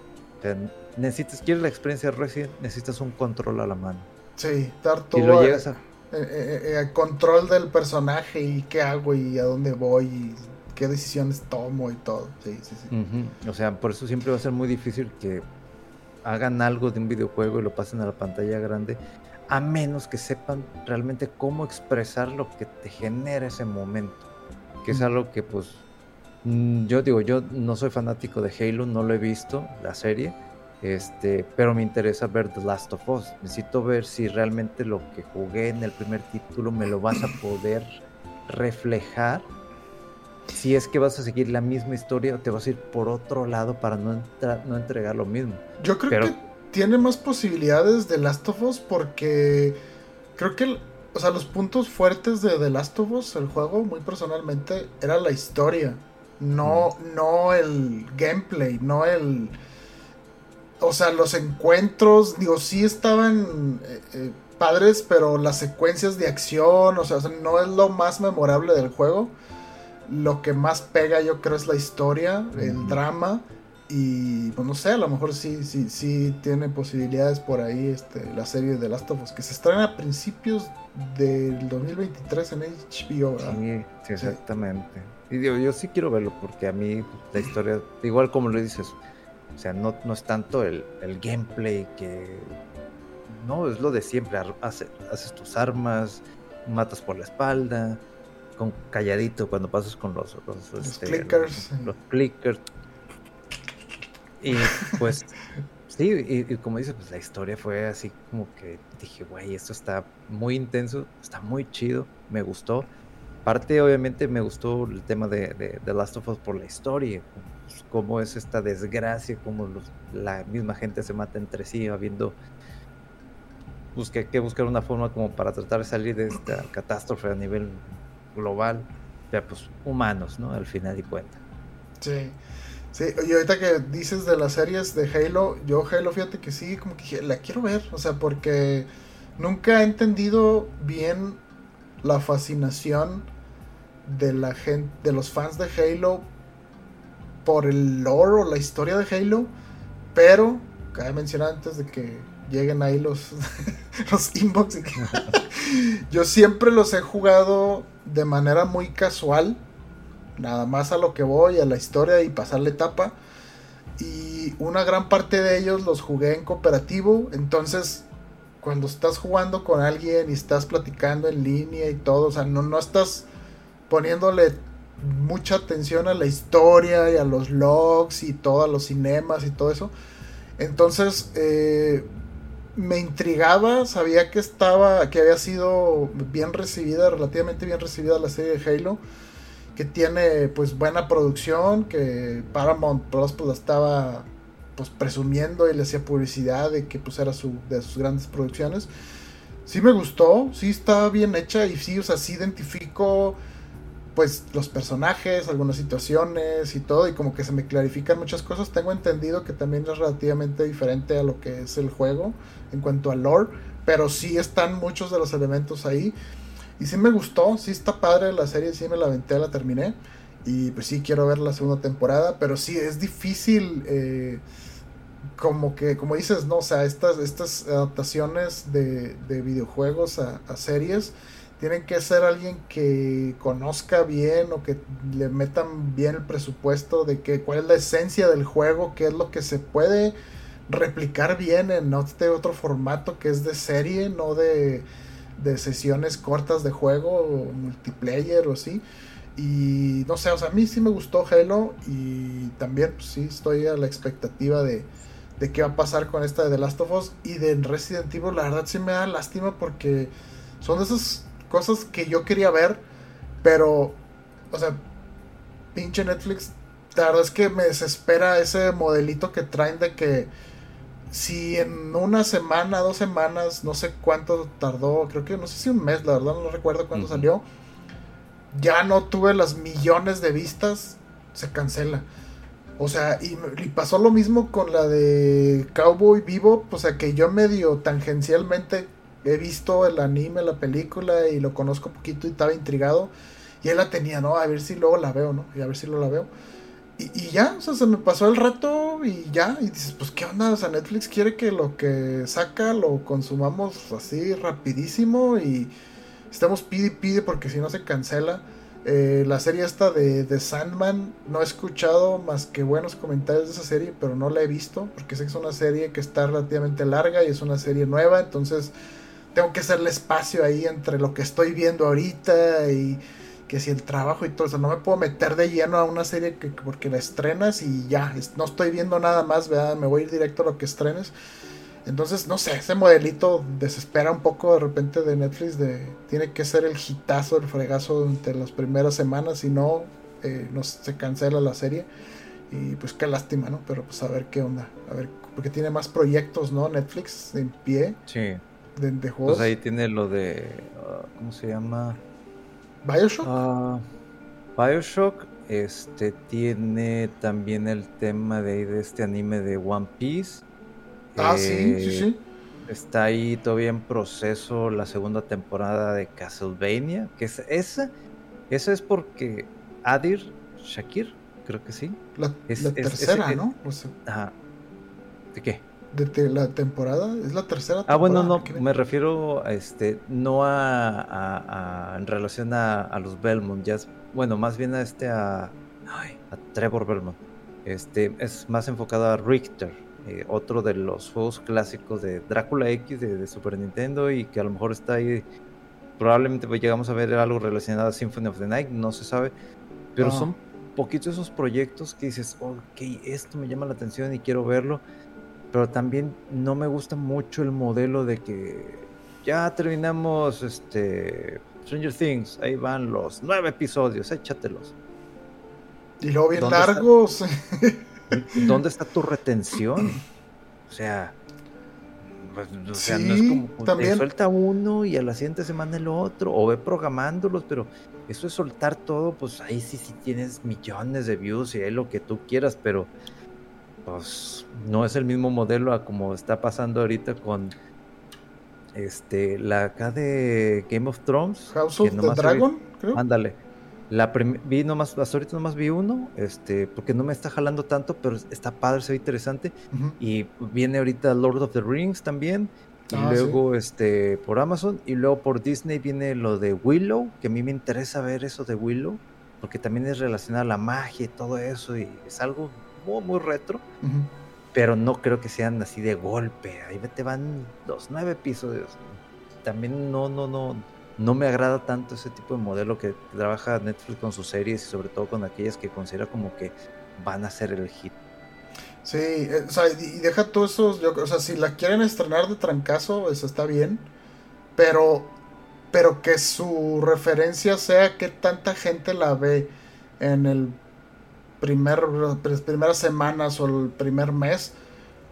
necesitas, quieres la experiencia de Resident, necesitas un control a la mano. Sí, dar todo lo llegas a... el eh, eh, control del personaje y qué hago y a dónde voy y qué decisiones tomo y todo. Sí, sí, sí. O sea, por eso siempre va a ser muy difícil que hagan algo de un videojuego y lo pasen a la pantalla grande, a menos que sepan realmente cómo expresar lo que te genera ese momento. Que es algo que pues mm, yo digo, yo no soy fanático de Halo, no lo he visto, la serie este, pero me interesa ver The Last of Us. Necesito ver si realmente lo que jugué en el primer título me lo vas a poder reflejar. Si es que vas a seguir la misma historia o te vas a ir por otro lado para no, no entregar lo mismo. Yo creo que tiene más posibilidades The Last of Us porque creo que o sea, los puntos fuertes de The Last of Us, el juego, muy personalmente, era la historia. No, no el gameplay, no el o sea, los encuentros, digo, sí estaban eh, eh, padres, pero las secuencias de acción, o sea, no es lo más memorable del juego. Lo que más pega, yo creo, es la historia, el drama. Y pues no sé, a lo mejor sí, sí, sí tiene posibilidades por ahí este, la serie de Last of Us, que se estrena a principios del 2023 en HBO. Sí, sí, exactamente. Y digo, yo sí quiero verlo porque a mí la historia, igual como le dices, o sea, no, no es tanto el, gameplay que... No, es lo de siempre. Haces, tus armas, matas por la espalda, con calladito cuando pasas con los, los, este, clickers. Los, clickers. Y pues, sí, y, como dices, pues la historia fue así como que dije, güey, esto está muy intenso, está muy chido, me gustó. Aparte, obviamente, me gustó el tema de, de, de Last of Us por la historia, pues, cómo es esta desgracia, cómo la misma gente se mata entre sí, habiendo pues, que, que buscar una forma como para tratar de salir de esta catástrofe a nivel global, ya pues humanos, ¿no? Al final y cuenta. Sí. Sí, y ahorita que dices de las series de Halo, yo Halo, fíjate que sí, como que la quiero ver, o sea, porque nunca he entendido bien la fascinación de la gente, de los fans de Halo por el lore o la historia de Halo, pero cabe mencionar antes de que lleguen ahí los, los inbox. yo siempre los he jugado de manera muy casual, nada más a lo que voy, a la historia y pasar la etapa. Y una gran parte de ellos los jugué en cooperativo, entonces cuando estás jugando con alguien y estás platicando en línea y todo, o sea, no, no estás poniéndole mucha atención a la historia y a los logs y todos los cinemas y todo eso. Entonces eh, me intrigaba, sabía que estaba, que había sido bien recibida, relativamente bien recibida la serie de Halo, que tiene pues buena producción, que Paramount Plus pues la estaba pues presumiendo y le hacía publicidad de que pues era su, de sus grandes producciones. Sí me gustó, sí está bien hecha y sí, o sea, sí identifico pues los personajes, algunas situaciones y todo, y como que se me clarifican muchas cosas. Tengo entendido que también es relativamente diferente a lo que es el juego en cuanto a lore, pero sí están muchos de los elementos ahí. Y sí me gustó, sí está padre la serie, sí me la aventé, la terminé. Y pues sí quiero ver la segunda temporada, pero sí es difícil, eh, como que, como dices, no, o sea, estas, estas adaptaciones de, videojuegos a, series tienen que ser alguien que conozca bien o que le metan bien el presupuesto de que cuál es la esencia del juego, qué es lo que se puede replicar bien en este otro formato que es de serie, no de, de sesiones cortas de juego o multiplayer o así. Y no sé, o sea, a mí sí me gustó Halo y también pues, sí estoy a la expectativa de, de qué va a pasar con esta de The Last of Us y de Resident Evil. La verdad sí me da lástima porque son de esas cosas que yo quería ver, pero, o sea, pinche Netflix, la verdad es que me desespera ese modelito que traen de que si en una semana, dos semanas, no sé cuánto tardó, creo que no sé si un mes, la verdad no recuerdo cuándo salió ya no tuve las millones de vistas, se cancela. O sea, y, pasó lo mismo con la de Cowboy Vivo, o sea que yo medio tangencialmente he visto el anime, la película y lo conozco poquito y estaba intrigado. Y él la tenía, ¿no? A ver si luego la veo, ¿no? Y a ver si luego la veo. Y, y, ya, o sea, se me pasó el rato y ya. Y dices, pues, ¿qué onda? O sea, Netflix quiere que lo que saca lo consumamos así rapidísimo y estamos pide y pide porque si no se cancela. Eh, la serie esta de, de, Sandman, no he escuchado más que buenos comentarios de esa serie, pero no la he visto, porque sé que es una serie que está relativamente larga y es una serie nueva, entonces tengo que hacerle espacio ahí entre lo que estoy viendo ahorita y que si el trabajo y todo eso, no me puedo meter de lleno a una serie que porque la estrenas y ya, no estoy viendo nada más, ¿verdad? me voy a ir directo a lo que estrenes. Entonces, no sé, ese modelito desespera un poco de repente de Netflix de tiene que ser el hitazo, el fregazo entre las primeras semanas, si no, eh, no se cancela la serie. Y pues qué lástima, ¿no? Pero pues a ver qué onda. A ver, porque tiene más proyectos, ¿no? Netflix en pie. Sí. De, juegos. Pues ahí tiene lo de. Ah, ¿Cómo se llama? Bioshock. Ah, Bioshock. Este tiene también el tema de, de este anime de One Piece. Ah, sí, sí, sí. Eh, está ahí todavía en proceso la segunda temporada de Castlevania. Que es, esa, esa es porque Adir Shakir, creo que sí. La, tercera, ¿no? ajá. ¿De qué? De la temporada, es la tercera temporada. Ah, bueno, no, me refiero a este, no a, en relación a, los Belmont, ya bueno, más bien a este, a, a Trevor Belmont. Este, es más enfocado a Richter, eh, otro de los juegos clásicos de Drácula X de, Super Nintendo y que a lo mejor está ahí. Probablemente pues, llegamos a ver algo relacionado a Symphony of the Night, no se sabe. Pero son poquitos esos proyectos que dices, ok, esto me llama la atención y quiero verlo. Pero también no me gusta mucho el modelo de que ya terminamos este Stranger Things, ahí van los nueve episodios, échatelos. Y luego bien largos. ¿Dónde está tu retención? O sea, pues, o sea no es como también. suelta uno y a la siguiente semana el otro, o ve programándolos, pero eso es soltar todo, pues ahí sí, sí tienes millones de views y hay lo que tú quieras, pero pues no es el mismo modelo a como está pasando ahorita con este la acá de Game of Thrones. House of the Dragon, creo. Ándale la vi nomás, hasta ahorita nomás vi uno, este, porque no me está jalando tanto, pero está padre, se ve interesante. Y viene ahorita Lord of the Rings también. Y ah, luego este por Amazon. Y luego por Disney viene lo de Willow, que a mí me interesa ver eso de Willow, porque también es relacionado a la magia y todo eso. Y es algo muy, muy retro. Pero no creo que sean así de golpe. Ahí te van los nueve episodios. También no, no, no no me agrada tanto ese tipo de modelo que trabaja Netflix con sus series y sobre todo con aquellas que considera como que van a ser el hit. Sí, eh, o sea, y deja todos esos, yo, o sea, si la quieren estrenar de trancazo, eso está bien, pero, pero que su referencia sea que tanta gente la ve en el primer, las primeras semanas o el primer mes,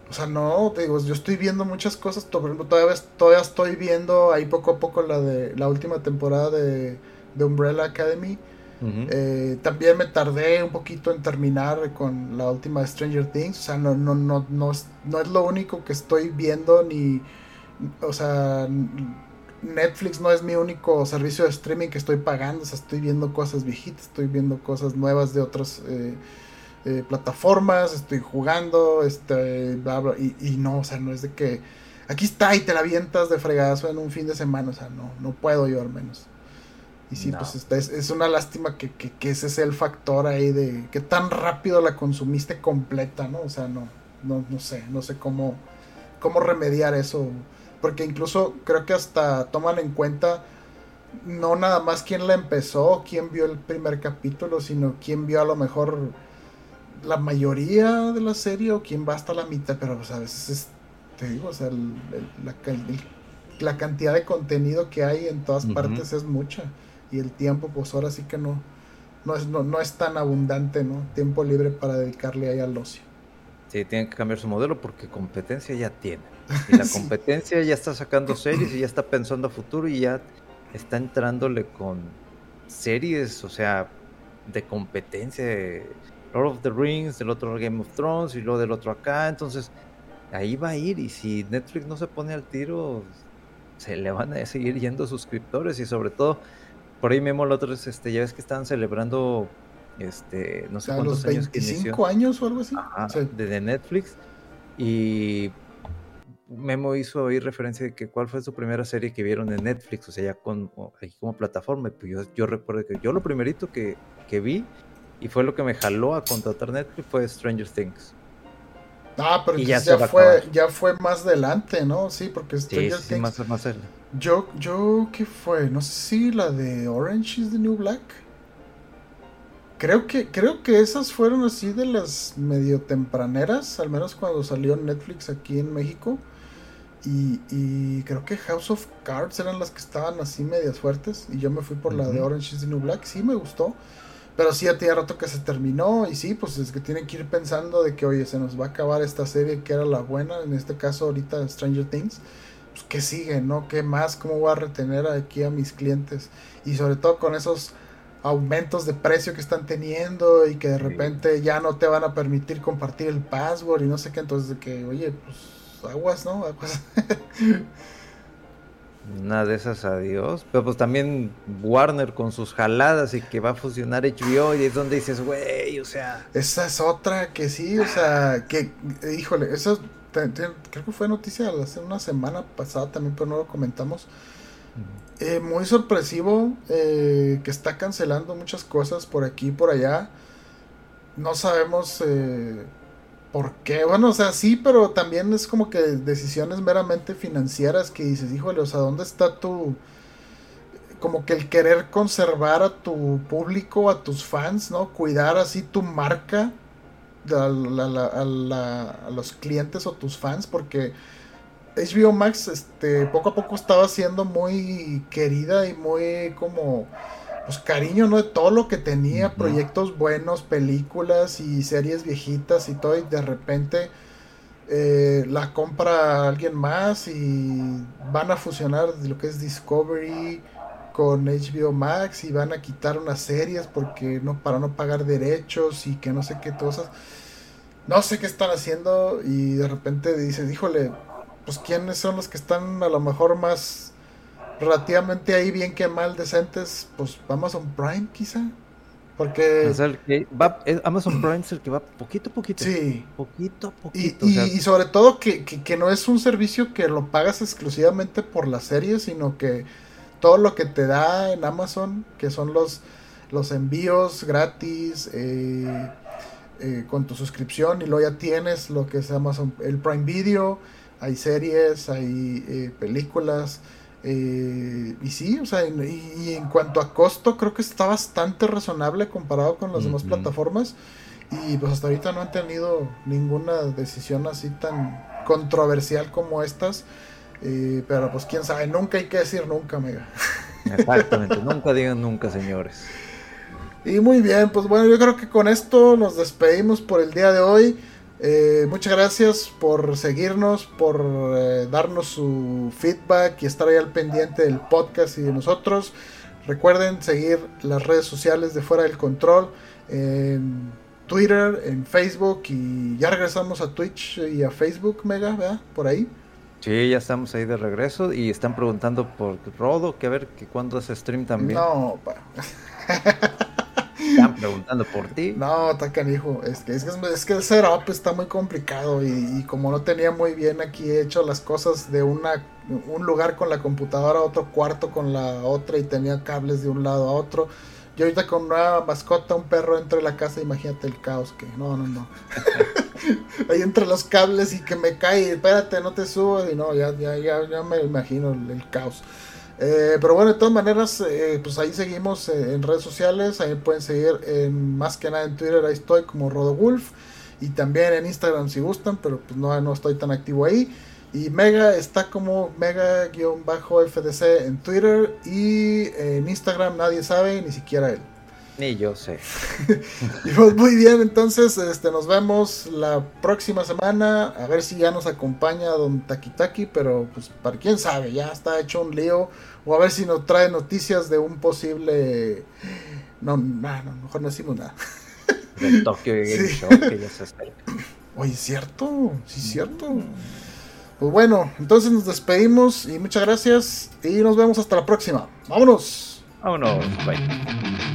o sea, no, digo, yo estoy viendo muchas cosas. Todavía, todavía estoy viendo ahí poco a poco la de la última temporada de, Umbrella Academy. Eh, también me tardé un poquito en terminar con la última de Stranger Things. O sea, no, no, no, no, es, no es lo único que estoy viendo ni, o sea, Netflix no es mi único servicio de streaming que estoy pagando, o sea, estoy viendo cosas viejitas, estoy viendo cosas nuevas de otras eh, eh, plataformas, estoy jugando, este, bla, bla, y, y, no, o sea, no es de que aquí está y te la avientas de fregazo en un fin de semana, o sea, no, no puedo yo al menos. Y sí, pues es, es, una lástima que, que, que, ese sea el factor ahí de que tan rápido la consumiste completa, ¿no? O sea, no, no, no sé, no sé cómo, cómo remediar eso porque incluso creo que hasta toman en cuenta no nada más quién la empezó, quién vio el primer capítulo, sino quién vio a lo mejor la mayoría de la serie o quién va hasta la mitad, pero pues, a veces es, te digo, o sea, la, la, cantidad de contenido que hay en todas partes es mucha y el tiempo pues ahora sí que no, no, es, no, no es tan abundante, ¿no? Tiempo libre para dedicarle ahí al ocio. Sí, tienen que cambiar su modelo porque competencia ya tiene. Y la competencia ya está sacando series y ya está pensando a futuro y ya está entrándole con series, o sea, de competencia. Lord of the Rings, del otro Game of Thrones y luego del otro acá. Entonces, ahí va a ir. Y si Netflix no se pone al tiro, se le van a seguir yendo suscriptores. Y sobre todo, por ahí mismo, los otros, este, ya ves que estaban celebrando, este, no sé cuántos los años 25 años o algo así. de Netflix. Y Memo hizo ahí referencia de que cuál fue su primera serie que vieron en Netflix, o sea, ya con, como plataforma. Pues yo, yo, recuerdo que yo lo primerito que, que, vi y fue lo que me jaló a contratar Netflix fue Stranger Things. Ah, pero ya, fue, ya fue más adelante, ¿no? Sí, porque Stranger sí, sí, Más, más adelante. Yo, yo, ¿qué fue? No sé si la de Orange is the New Black. Creo que, creo que esas fueron así de las medio tempraneras, al menos cuando salió Netflix aquí en México. Y, creo que House of Cards eran las que estaban así medias fuertes. Y yo me fui por la de Orange is the New Black. Sí me gustó. Pero sí ya tenía rato que se terminó. Y sí, pues es que tienen que ir pensando de que, oye, se nos va a acabar esta serie que era la buena. En este caso, ahorita Stranger Things. Pues, ¿qué sigue, no? ¿Qué más? ¿Cómo voy a retener aquí a mis clientes? Y sobre todo con esos aumentos de precio que están teniendo y que de repente ya no te van a permitir compartir el password y no sé qué. Entonces, de que, oye, pues aguas, ¿no? Aguas. Una de esas adiós. Pero pues también Warner con sus jaladas y que va a fusionar HBO y es donde dices, güey, o sea. Esa es otra que sí, o sea, que, híjole, eso creo que fue noticia hace una semana pasada también, pero no lo comentamos. Eh, muy sorpresivo eh, que está cancelando muchas cosas por aquí y por allá. No sabemos eh, ¿Por qué? Bueno, o sea, sí, pero también es como que decisiones meramente financieras que dices, híjole, o sea, ¿dónde está tu... como que el querer conservar a tu público, a tus fans, ¿no? Cuidar así tu marca a, los clientes o tus fans, porque HBO Max, este, poco a poco estaba siendo muy querida y muy como pues cariño, ¿no? De todo lo que tenía, proyectos buenos, películas y series viejitas y todo, y de repente eh, la compra alguien más y van a fusionar lo que es Discovery con HBO Max y van a quitar unas series porque no para no pagar derechos y que no sé qué cosas. No sé qué están haciendo y de repente dices, híjole, pues quiénes son los que están a lo mejor más relativamente ahí bien que mal decentes, pues Amazon Prime quizá. Porque... Amazon Prime es el que va poquito a poquito. Sí. Poquito a poquito. Y, sobre todo que, que, no es un servicio que lo pagas exclusivamente por la serie, sino que todo lo que te da en Amazon, que son los, los envíos gratis, eh, eh, con tu suscripción, y luego ya tienes lo que es Amazon, el Prime Video, hay series, hay eh, películas. Eh, y sí, o sea, y, en cuanto a costo, creo que está bastante razonable comparado con las demás plataformas. Y pues hasta ahorita no han tenido ninguna decisión así tan controversial como estas. Eh, pero pues quién sabe, nunca hay que decir nunca, mega. Exactamente, nunca digan nunca, señores. Y muy bien, pues bueno, yo creo que con esto nos despedimos por el día de hoy. Eh, muchas gracias por seguirnos, por eh, darnos su feedback y estar ahí al pendiente del podcast y de nosotros. Recuerden seguir las redes sociales de Fuera del Control en Twitter, en Facebook y ya regresamos a Twitch y a Facebook, Mega, ¿verdad? Por ahí. Sí, ya estamos ahí de regreso y están preguntando por Rodo, que a ver que cuándo hace stream también. No, pa. Preguntando por ti. No, está canijo. Es que, es que, es que el setup está muy complicado y, como no tenía muy bien aquí hecho las cosas de una un lugar con la computadora, otro cuarto con la otra y tenía cables de un lado a otro. Yo ahorita con una mascota, un perro entre la casa, imagínate el caos que... No, no, no. Ahí entre los cables y que me cae, espérate, no te subo. Y no, ya, ya, ya, ya me imagino el caos. Eh, pero bueno, de todas maneras, eh, pues ahí seguimos eh, en redes sociales. Ahí pueden seguir en, más que nada en Twitter, ahí estoy como RodoWolf. Y también en Instagram si gustan, pero pues no, no estoy tan activo ahí. Y Mega está como Mega-FDC en Twitter y en Instagram nadie sabe, ni siquiera él. Ni yo sé. y pues muy bien, entonces este, nos vemos la próxima semana. A ver si ya nos acompaña Don Takitaki, pero pues para quién sabe, ya está hecho un lío. O a ver si nos trae noticias de un posible. No, no, no mejor no decimos nada. Del Tokyo Game sí. Show que ya se acerca. Oye, cierto, sí, cierto. Pues bueno, entonces nos despedimos y muchas gracias y nos vemos hasta la próxima. Vámonos. Vámonos, bye.